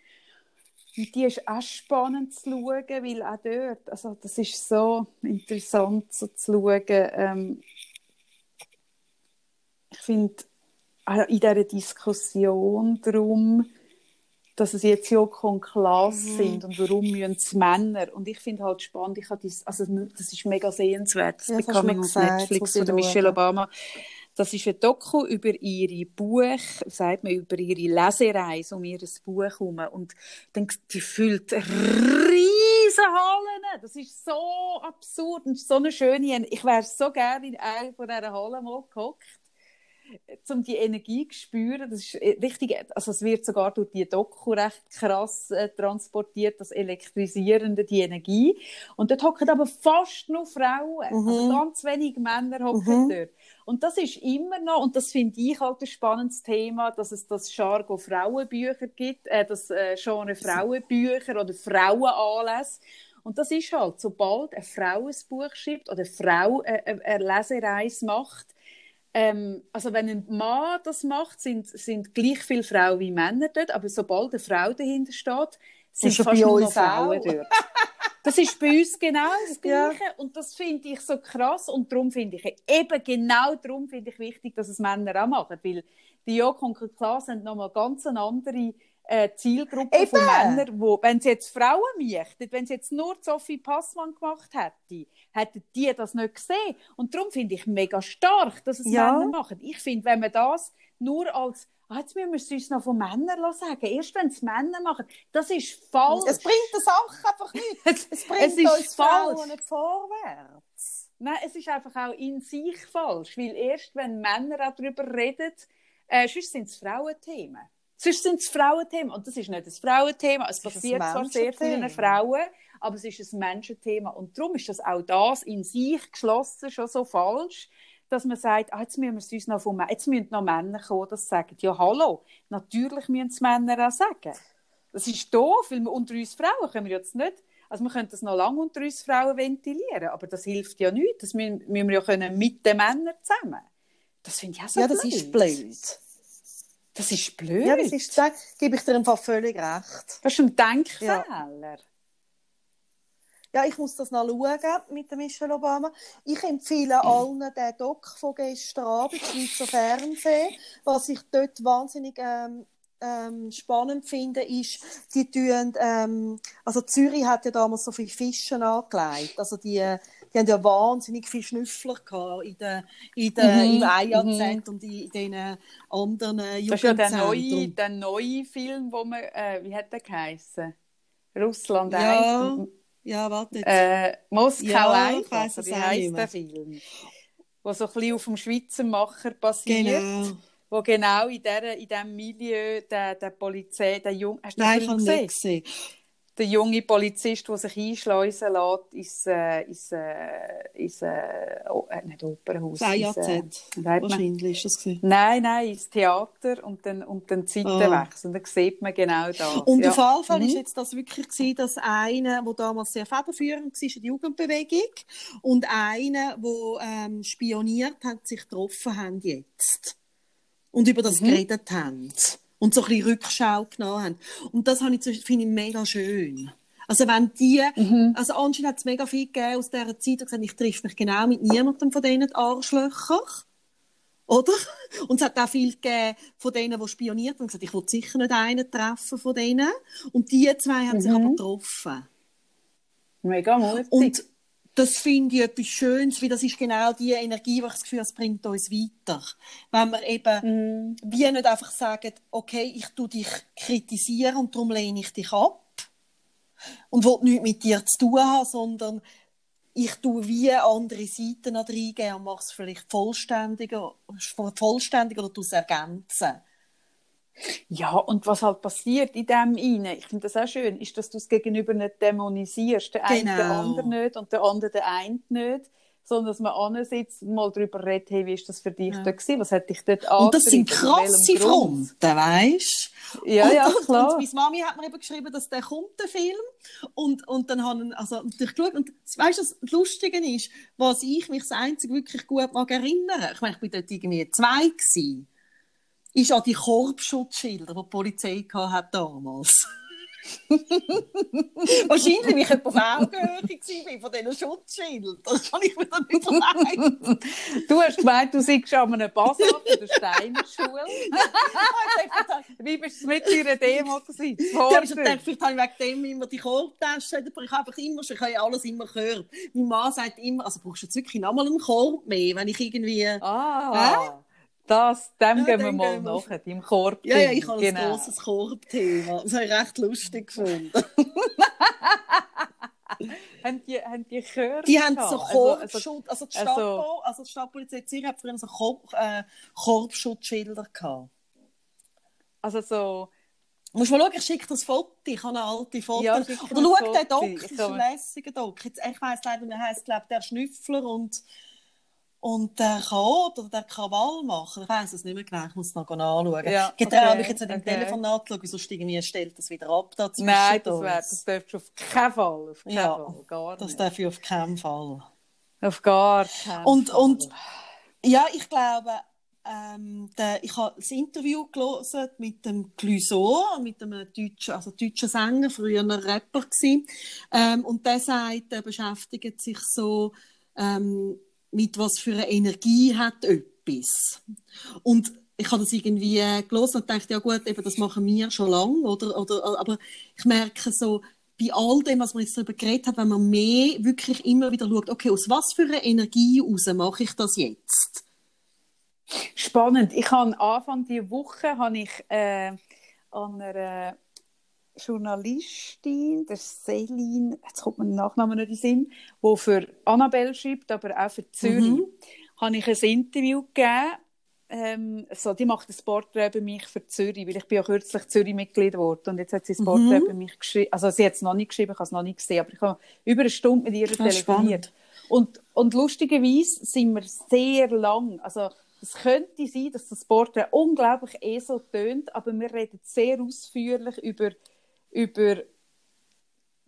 A: Und die ist auch spannend zu schauen, weil auch dort, also das ist so interessant so zu schauen. Ähm, ich finde, auch in dieser Diskussion darum, dass es jetzt ja Konklasse
B: Mhm.
A: sind und warum müssen es Männer. Und ich finde halt spannend, ich habe dies, also das ist mega sehenswert, das
B: Ja,
A: Becoming
B: mir
A: auf
B: gesagt,
A: Netflix
B: ich
A: von Michelle. Obama. Das ist ein Doku über ihre Buch, sagt man, über ihre Lesereise um ihr Buch herum. Und dann die füllt riesen Hallen. Das ist so absurd und so eine schöne. Ich wäre so gerne in einer von dieser Hallen mal gehockt um die Energie zu spüren. Das ist äh, richtig, also es wird sogar durch die Doku recht krass äh, transportiert, das Elektrisierende, die Energie. Und dort hocken aber fast nur Frauen.
B: Mhm.
A: Also ganz wenig Männer hocken
B: Mhm.
A: dort. Und das ist immer noch, und das finde ich halt ein spannendes Thema, dass es das Jargon Frauenbücher gibt, äh, das äh, Genre Frauenbücher oder Frauenanlässe. Und das ist halt, sobald eine Frau ein Buch schreibt oder eine Frau äh, eine, eine Lesereise macht, ähm, also wenn ein Mann das macht, sind, sind gleich viele Frauen wie Männer dort, aber sobald eine Frau dahinter steht, sind fast nur Frauen dort. Das ist bei uns genau das
B: Ja.
A: Gleiche und das finde ich so krass und darum finde ich, eben genau darum finde ich wichtig, dass es Männer auch machen, weil die Joko und Klaas sind nochmal ganz eine andere äh, Zielgruppe von
B: Eben.
A: Männern, wo, wenn sie jetzt Frauen möchten, wenn sie jetzt nur Sophie Passmann gemacht hätte, hätten die das nicht gesehen. Und darum finde ich mega stark, dass es
B: Ja.
A: Männer machen. Ich finde, wenn man das nur als, ah, jetzt müssen wir es uns noch von Männern sagen, erst wenn es Männer machen, das ist falsch.
B: Es bringt der Sache einfach nichts. Es bringt
A: Es ist
B: uns Frauen
A: falsch.
B: nicht vorwärts.
A: Nein, es ist einfach auch in sich falsch, weil erst wenn Männer auch darüber reden, äh, sonst sind es Frauenthemen. Sonst sind es Frauenthemen und das ist nicht ein Frauenthema. Es passiert zwar sehr vielen. Frauen, aber es ist ein Menschenthema und darum ist das auch das in sich geschlossen schon so falsch, dass man sagt, ah, jetzt müssen wir es uns noch von jetzt müssen noch Männer kommen, das sagen. Ja, hallo, natürlich müssen es Männer auch sagen. Das ist doof, weil wir unter uns Frauen können wir jetzt nicht, also wir können das noch lange unter uns Frauen ventilieren, aber das hilft ja nicht. Das müssen, müssen wir ja können mit den Männern zusammen. Das finde ich auch so
B: Ja, das ist blöd.
A: Das ist blöd.
B: Ja, das ist, da gebe ich dir einfach völlig recht.
A: das ist ein Denkfehler.
B: Ja, Ja, ich muss das noch schauen mit Michelle Obama. Ich empfehle allen den Doc von gestern Abend, Schweizer Fernsehen. Was ich dort wahnsinnig ähm, ähm, spannend finde, ist, die tun, ähm, also Zürich hat ja damals so viele Fische angelegt. Also die, die haben ja wahnsinnig viele Schnüffler gehabt in der, in der,
A: Mhm,
B: im
A: mhm.
B: und in, in den anderen äh,
A: Das ist ja der
B: Jugendzentren.
A: neue, der neue Film, wo man, äh, wie hat der geheißen? Russland
B: Ja,
A: 1.
B: ja, warte.
A: Äh, Moskau
B: Ja,
A: 1,
B: ich weiss es
A: wie
B: auch
A: heisst der Film? Wo so ein bisschen auf dem Schweizer Macher basiert.
B: genau.
A: Wo genau in, der, in diesem Milieu der, der Polizei, der Jung, hast du
B: Nein, ich habe
A: gesehen?
B: nicht gesehen.
A: Der junge Polizist, der sich einschleusen lässt ins, äh, ins, äh, ins äh, oh, nicht Opernhaus. Ins, äh?
B: Wahrscheinlich ist das.
A: Nein, nein, ins Theater und dann, und dann die Zeiten
B: Ah.
A: Dann sieht man genau das.
B: Und
A: ja.
B: auf jeden Fall
A: Mhm.
B: ist jetzt das wirklich gewesen, dass einer, der damals sehr federführend war in der Jugendbewegung und einer, der ähm, spioniert hat, sich getroffen haben jetzt. Und über das
A: Mhm.
B: geredet haben. Und so ein bisschen Rückschau genommen haben. Und das ich, finde ich mega schön. Also wenn die,
A: Mhm.
B: also anscheinend hat es mega viel gegeben aus dieser Zeit, die gesagt ich treffe mich genau mit niemandem von diesen Arschlöchern. Oder? Und es hat auch viel gegeben von denen, die spioniert haben und gesagt, ich will sicher nicht einen treffen von denen. Und die zwei haben sich
A: Mhm.
B: aber getroffen.
A: Mega mutig.
B: Und das finde ich etwas Schönes, weil das ist genau die Energie, die ich das Gefühl es bringt uns weiter. Wenn wir eben
A: Mhm.
B: wie nicht einfach sagen, okay, ich tu dich kritisieren und darum lehne ich dich ab und will nichts mit dir zu tun haben, sondern ich tue wie andere Seiten reingeben und mache es vielleicht vollständiger, vollständiger oder ergänzen.
A: Ja, und was halt passiert in dem rein, ich finde das auch schön, ist, dass du es gegenüber nicht dämonisierst. Der eine
B: Genau.
A: den anderen nicht und der andere den einen nicht, sondern dass man ansitzt und mal darüber redet, hey, wie ist das für dich
B: Ja.
A: dort gewesen? Was hat dich dort
B: Und das sind krasse? Fronten, weisst
A: Ja,
B: und,
A: ja,
B: und,
A: klar.
B: Und meine Mami hat mir eben geschrieben, dass der kommt, der Film. Und, und dann haben also natürlich geschaut. Und weißt du, das Lustige ist, was ich mich das einzige wirklich gut mag erinnern. Ich meine, ich bin dort irgendwie zwei gewesen. Ist an die Korbschutzschilder, die die Polizei hat damals. Wahrscheinlich, weil ich etwa Augenhöhe war von diesen Schutzschildern. Das kann ich mir dann nicht leiden.
A: Du hast gemeint, du seist an einem Basar von der Steinerschule. Wie bist du mit deiner Demo gewesen?
B: Ich habe
A: Vorder.
B: gedacht, vielleicht habe ich wegen dem immer die Korbtasche, aber ich habe einfach immer schon, ich habe alles immer gehört. Mein Mann sagt immer, also brauchst du jetzt wirklich nochmal einen Korb mehr, wenn ich irgendwie...
A: Ah, das, dem
B: Ja,
A: gehen wir mal nach, im Korb.
B: Ja, ja, ich habe ein
A: genau.
B: grosses Korbthema. Das habe ich recht lustig gefunden.
A: Haben die, haben die Chöre
B: Die haben so
A: Also-
B: Korbschutz, also, die
A: also-
B: also die Stadtpolizei Zürich hat früher so Korb, äh, Korbschutzschilder gehabt.
A: Also, also so,
B: Musst mal schauen, ich schicke das Foto, ich habe eine alte Foto.
A: Ja,
B: Oder schau
A: ein
B: den. Doc, das ist ein lässiger Doc. Jetzt, ich weiss leider, der heisst, glaube der Schnüffler und, und der Chaot oder der Krawallmacher. Ich weiss es nicht mehr genau, ich muss es noch anschauen.
A: Ja,
B: ich traue
A: okay,
B: mich jetzt nicht im
A: okay.
B: Telefon nachzuschauen, sonst irgendwie stellt das wieder ab. Da
A: nein, das, wär, das dürfst du auf keinen Fall. Auf keinen
B: Ja,
A: Fall. Gar
B: Das
A: nicht.
B: darf ich auf keinen Fall.
A: Auf gar keinen
B: Und,
A: Fall.
B: und ja, ich glaube, ähm, der, ich habe das Interview gelesen mit dem Clouseau, mit einem deutschen, also deutschen Sänger, früher ein Rapper gewesen. Ähm, und der sagt, er beschäftigt sich so ähm, mit was für eine Energie hat etwas. Und ich habe das irgendwie äh, gelesen und dachte, ja gut, eben, das machen wir schon lange, oder, oder, aber ich merke so, bei all dem, was man jetzt darüber geredet hat, wenn man mehr wirklich immer wieder schaut, okay, aus was für einer Energie raus mache ich das jetzt?
A: Spannend. Ich habe Anfang dieser Woche habe ich äh, an einer Journalistin, der Selin, jetzt kommt mir der Nachname nicht in den Sinn, die für Annabelle schreibt, aber auch für Zürich,
B: Mhm.
A: habe ich ein Interview gegeben. Ähm, so, die macht ein Porträt bei mich für Zürich, weil ich bin ja kürzlich Zürich-Mitglied geworden und jetzt hat sie ein Porträt
B: Mhm.
A: bei mich geschrieben. Also sie hat es noch nicht geschrieben, ich habe es noch nicht gesehen, aber ich habe über eine Stunde mit ihr
B: Ah,
A: telefoniert.
B: spannend.
A: Und, und lustigerweise sind wir sehr lang, also es könnte sein, dass das Porträt unglaublich eh so tönt, aber wir reden sehr ausführlich über, über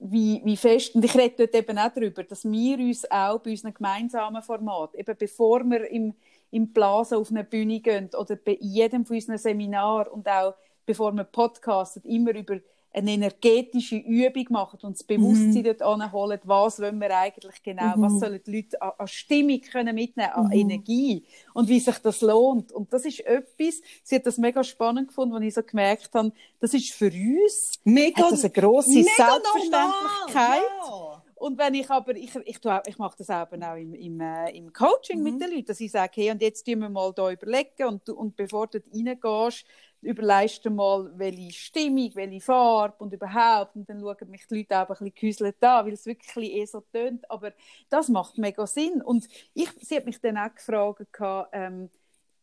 A: wie, wie fest, und ich rede dort eben auch darüber, dass wir uns auch bei unseren gemeinsamen Format, eben bevor wir im, im Blasen auf eine Bühne gehen oder bei jedem von unseren Seminar und auch bevor wir podcasten, immer über eine energetische Übung machen und das Bewusstsein mhm. dort anholen, was wollen wir eigentlich genau, mhm. was sollen die Leute an, an Stimmung können mitnehmen, an mhm. Energie und wie sich das lohnt. Und das ist etwas, sie hat das mega spannend gefunden, als ich so gemerkt habe, das ist für uns
B: mega,
A: hat das eine grosse Selbstverständlichkeit. Ja. Und wenn ich aber, ich, ich, ich mache das eben auch im, im, äh, im Coaching mhm. mit den Leuten, dass ich sage, hey, und jetzt tun wir mal da überlegen und, und bevor du reingehst, überlegst du mal, welche Stimmung, welche Farbe und überhaupt. Und dann schauen mich die Leute auch ein bisschen gehäuselt an, weil es wirklich eh so tönt. Aber das macht mega Sinn. Und ich, sie hat mich dann auch gefragt, ähm,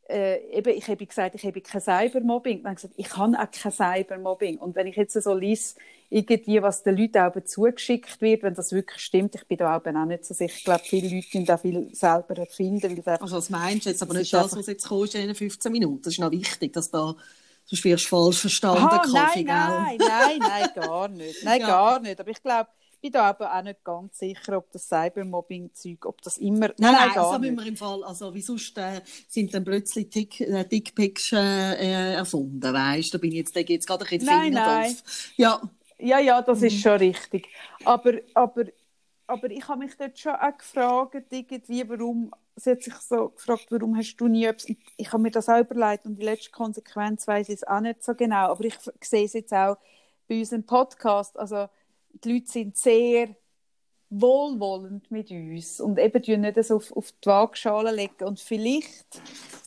A: äh, eben, ich habe gesagt, ich habe kein Cybermobbing. Dann gesagt, ich habe auch kein Cybermobbing. Und wenn ich jetzt so lese, irgendwie, was den Leuten auch zugeschickt wird, wenn das wirklich stimmt, ich bin da auch nicht so sicher. Ich glaube, viele Leute können da viel selber erfinden.
B: also was meinst du jetzt? Aber nicht das, was jetzt kommt in den 15 Minuten. Das ist noch wichtig, dass da Sonst wirst du falsch verstanden,
A: Aha, Kaffee, nein, nein, nein, nein, gar nicht. Nein, ja. gar nicht. Aber ich glaube, ich bin da aber auch nicht ganz sicher, ob das Cybermobbing-Zeug, ob das immer...
B: Nein, nein, nein gar also nicht. wir im Fall, also wie sonst äh, sind dann plötzlich Dick, äh, Dickpics äh, erfunden, weißt? Da bin ich jetzt, da geht gerade ein bisschen
A: Nein, nein.
B: Ja.
A: Ja, ja, das ist mhm. schon richtig. Aber, aber, aber ich habe mich dort schon auch gefragt, irgendwie, warum sie hat sich so gefragt, warum hast du nie etwas... Ich habe mir das auch überlegt und die letzte Konsequenz weiß ich es auch nicht so genau, aber ich sehe es jetzt auch bei unserem Podcast. Also die Leute sind sehr wohlwollend mit uns und eben die nicht das auf, auf die Waagschale legen und vielleicht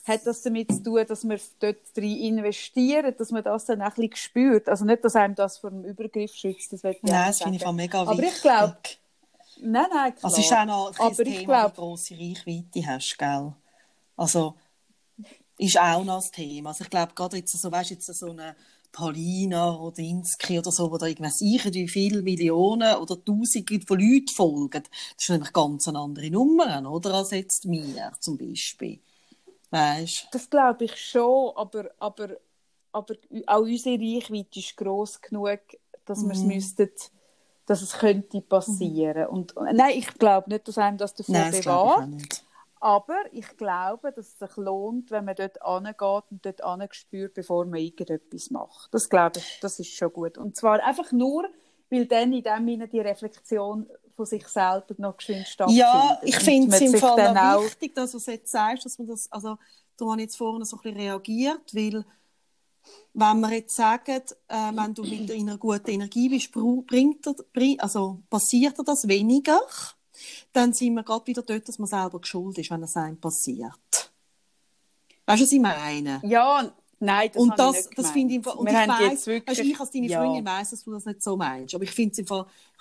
A: hat das damit zu tun, dass wir dort drin investieren, dass man das dann auch ein bisschen spürt. Also nicht, dass einem das vor dem Übergriff schützt, das
B: Nein, das finde ich mega
A: wichtig. Aber ich glaube, Nein, nein, klar.
B: Also ist auch noch ein Aber Thema, glaub... wie grosse Reichweite hast, gell? Also ist auch noch ein Thema. Also ich glaube, gerade jetzt so, weißt, jetzt so eine Paulina Rodinski oder so, wo da irgendwas sicher wie viele Millionen oder Tausende von Leuten folgen, das ist nämlich ganz eine andere Nummer, oder, als jetzt mir zum Beispiel. Weißt?
A: Das glaube ich schon, aber, aber, aber auch unsere Reichweite ist gross genug, dass mhm. wir es müssten dass es könnte passieren. Mhm. Und, nein, ich glaube nicht, dass einem das davor bewahrt. Aber ich glaube, dass es sich lohnt, wenn man dort angeht und dort angespürt, bevor man irgendetwas macht. Das glaube ich, das ist schon gut. Und zwar einfach nur, weil dann in dem Sinne die Reflexion von sich selber noch geschwind stattfindet.
B: Ja, ich finde es im Fall auch wichtig, dass du es jetzt sagst, dass man das, also da habe ich jetzt vorhin so ein bisschen reagiert, weil wenn wir jetzt sagen, äh, wenn du mit einer guten Energie bist, bringt er, also passiert dir das weniger, dann sind wir gerade wieder dort, dass man selber geschuld ist, wenn es einem passiert. Weißt du, was ich meine?
A: Ja, nein, das
B: und das, ich das finde ich, und wir ich weiss, wirklich, also ich als deine ja. Freundin weiss, dass du das nicht so meinst, aber ich finde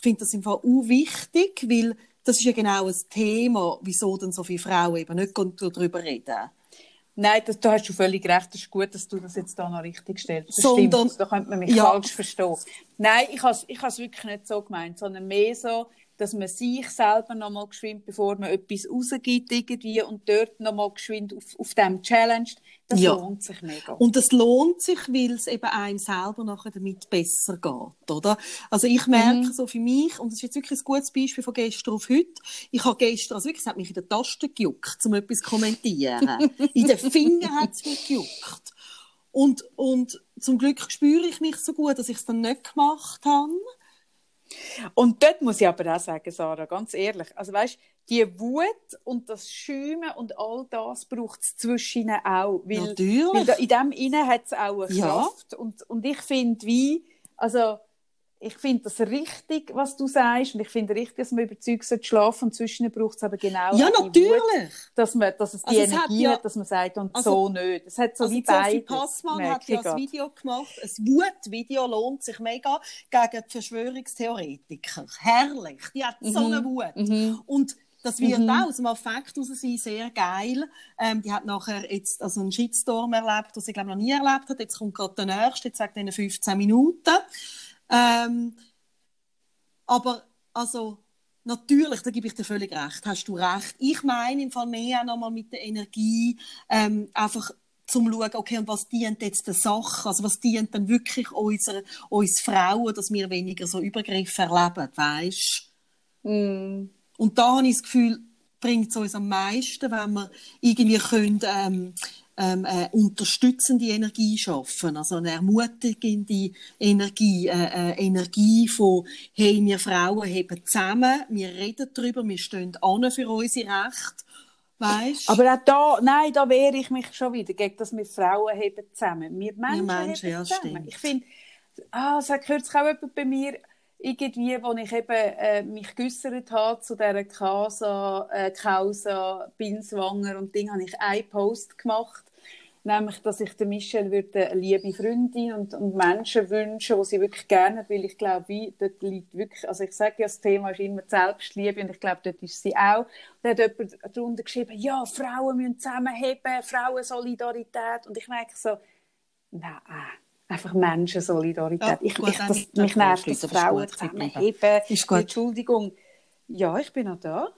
B: find das im Fall auch wichtig, weil das ist ja genau ein Thema, wieso dann so viele Frauen eben nicht darüber reden.
A: Nein, das, da hast du völlig recht. Es ist gut, dass du das jetzt da noch richtig stellst. Das
B: Sondern,
A: stimmt, da könnte man mich ja. falsch verstehen. Nein, ich habe es ich wirklich nicht so gemeint, sondern mehr so, dass man sich selber nochmal geschwind, bevor man etwas rausgibt irgendwie und dort nochmal geschwind auf, auf dem Challenge, das ja. lohnt sich mega.
B: Und es lohnt sich, weil es eben einem selber nachher damit besser geht, oder? Also ich merke mhm. so für mich, und das ist jetzt wirklich ein gutes Beispiel von gestern auf heute, ich habe gestern, also wirklich, es hat mich in der Taste gejuckt, um etwas zu kommentieren. in den Fingern hat es mich gejuckt. Und, und zum Glück spüre ich mich so gut, dass ich es dann nicht gemacht habe.
A: Und dort muss ich aber auch sagen, Sarah, ganz ehrlich, also weißt, die Wut und das Schäumen und all das braucht es zwischen auch. Weil,
B: Natürlich.
A: Weil in dem innen hat es auch eine Kraft. Ja. Und, und ich finde, wie, also, ich finde das richtig, was du sagst, und ich finde richtig, dass man überzeugt sollte schlafen und zwischen braucht es aber genau
B: ja, natürlich. Wut,
A: dass, man, dass es die also Energie hat, ja, hat, dass man sagt, und also, so nicht. Es hat so
B: also
A: wie beide.
B: Passmann hat ja ein Video gemacht, ein Wut-Video lohnt sich mega gegen die Verschwörungstheoretiker. Herrlich, die hat mhm. so eine Wut. Mhm. Und das wird mhm. auch aus dem Affekt heraus sein, sehr geil. Ähm, die hat nachher jetzt also einen Shitstorm erlebt, den sie, glaube noch nie erlebt hat. Jetzt kommt gerade der nächste, jetzt sagt er 15 Minuten. Ähm, aber also natürlich, da gebe ich dir völlig recht, hast du recht. Ich meine im Fall mehr noch mal mit der Energie ähm, einfach zum schauen, okay, und was dient jetzt der Sache? Also was dient dann wirklich unserer, uns Frauen, dass wir weniger so Übergriffe erleben, weißt?
A: Mm.
B: Und da habe ich das Gefühl, bringt es uns am meisten, wenn wir irgendwie können, ähm, ähm, eine unterstützende Energie schaffen, also eine ermutigende Energie, äh, äh, Energie von, hey, wir Frauen heben zusammen, wir reden darüber, wir stehen an für unsere Rechte, weißt?
A: Aber auch da, nein, da wehre ich mich schon wieder gegen, dass wir Frauen heben zusammen. Wir Menschen,
B: Wir Menschen,
A: heben
B: ja,
A: zusammen.
B: stimmt.
A: Ich finde, ah, es hat kürzlich auch jemand bei mir, irgendwie, wo ich eben äh, mich geäussert habe zu dieser Casa, äh, Causa, Binswanger und Ding, habe ich einen Post gemacht, nämlich, dass ich der Michelle würde eine liebe Freundin und, und Menschen wünschen, die sie wirklich gerne hat, weil ich glaube, wie, dort liegt wirklich, also ich sage ja, das Thema ist immer Selbstliebe und ich glaube, dort ist sie auch. Da hat jemand darunter geschrieben, ja, Frauen müssen zusammenheben, Frauensolidarität und ich merke so, nein, einfach Menschensolidarität.
B: Ja,
A: ich,
B: gut,
A: ich, das, mich nervt, dass
B: das
A: Frauen zusammenheben. Entschuldigung. Ja, ich bin noch da.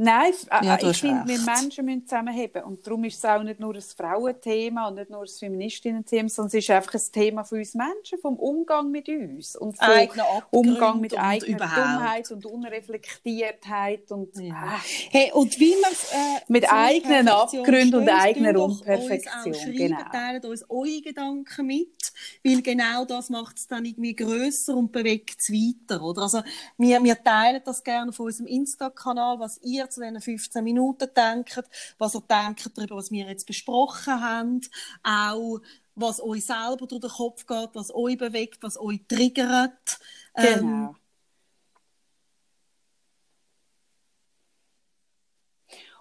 A: Nein, f-
B: Ja, du
A: ich finde, wir. Menschen müssen zusammenheben. Und darum ist es auch nicht nur ein Frauenthema und nicht nur ein Feministinnen-Thema, sondern es ist einfach ein Thema von uns Menschen, vom Umgang mit uns und
B: Abgründe
A: Umgang mit
B: und
A: eigener
B: überhaupt.
A: Dummheit und Unreflektiertheit und
B: Ja.
A: ah,
B: Hey, und wie man äh,
A: Mit eigenen Abgründen und eigener
B: uns
A: Unperfektion,
B: schreiben,
A: genau.
B: Teilt uns eure Gedanken mit, weil genau das macht es dann irgendwie grösser und bewegt es weiter, oder? Also, wir, wir teilen das gerne auf unserem Insta-Kanal, was ihr zu diesen 15 Minuten denkt, was ihr denkt darüber, was wir jetzt besprochen haben, auch was euch selber durch den Kopf geht, was euch bewegt, was euch triggert. Ähm,
A: Genau.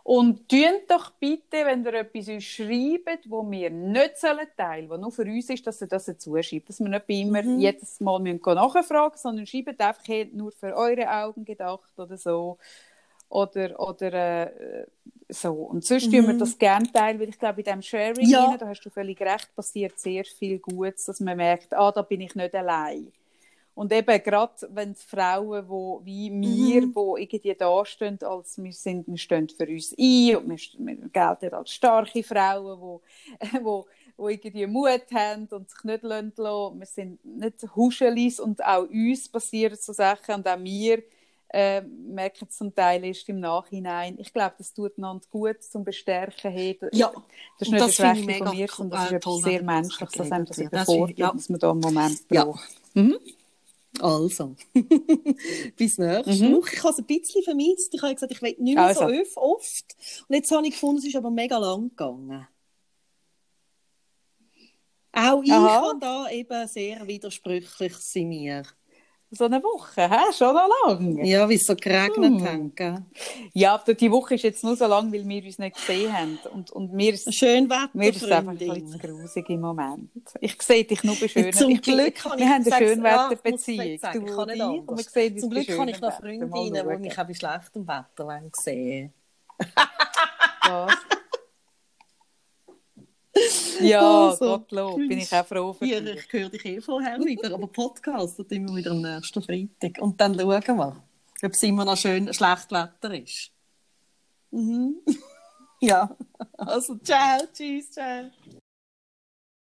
A: Und tun doch bitte, wenn ihr etwas uns schreibt, wo wir nicht sollen teilen, was nur für uns ist, dass ihr das dazu schreibt. Dass wir nicht immer
B: Mhm.
A: jedes Mal müssen nachfragen sondern schreibt einfach hey, nur für eure Augen gedacht oder so. Oder, oder äh, so. Und sonst tun wir das gerne teilen, weil ich glaube, in diesem Sharing,
B: Mhm. Ja.
A: rein, da hast du völlig recht, passiert sehr viel Gutes, dass man merkt, ah, da bin ich nicht allein. Und eben gerade wenn es Frauen, wo, wie wir,
B: Mhm.
A: wo irgendwie dastehen, als wir sind, wir stehen für uns ein und wir, wir gelten als starke Frauen, wo, wo, wo irgendwie Mut haben und sich nicht lassen. Wir sind nicht Huschelis und auch uns passieren so Sachen und auch wir äh, merken zum Teil erst im Nachhinein. Ich glaube, das tut einander gut zum Bestärken. Hey,
B: Ja,
A: das ist nicht
B: das ich
A: Schwäche von mir, sondern das ist
B: toll,
A: sehr Menschliches, dass einem das überfordert,
B: Ja.
A: dass man da einen Moment
B: Ja.
A: braucht.
B: Also, bis nächste
A: Mhm.
B: Woche. Ich habe es ein bisschen vermisst. Ich habe gesagt, ich will nicht mehr
A: Also.
B: so oft. Und jetzt habe ich gefunden, es ist aber mega lang gegangen. Auch ich
A: Aha.
B: habe da eben sehr widersprüchlich sind mir.
A: So eine Woche, hä? schon noch lang.
B: Ja, wie es so geregnet
A: Hm.
B: hat.
A: Ja, aber die Woche ist jetzt nur so lang, weil wir uns nicht gesehen haben. Und, und mir ist,
B: Schön Wetter,
A: mir ist es einfach ein bisschen grusig im Moment. Ich sehe dich nur bei schönen
B: Zum
A: ich bin-
B: Glück ich
A: Wir haben eine Schönwetterbeziehung.
B: muss ich ich
A: du
B: kann nicht
A: ich.
B: Anders.
A: sehen
B: Zum Glück habe ich noch. Freundinnen, die mich auch bei schlechtem Wetter sehen
A: Was? Ja,
B: Also,
A: Gottlob, bin ich auch froh für dich.
B: ich höre dich eh vorher wieder, aber Podcast das immer wieder am nächsten Freitag. Und dann schauen wir, ob es immer noch schön schlecht Wetter ist. Mhm. ja, also ciao, tschüss, ciao.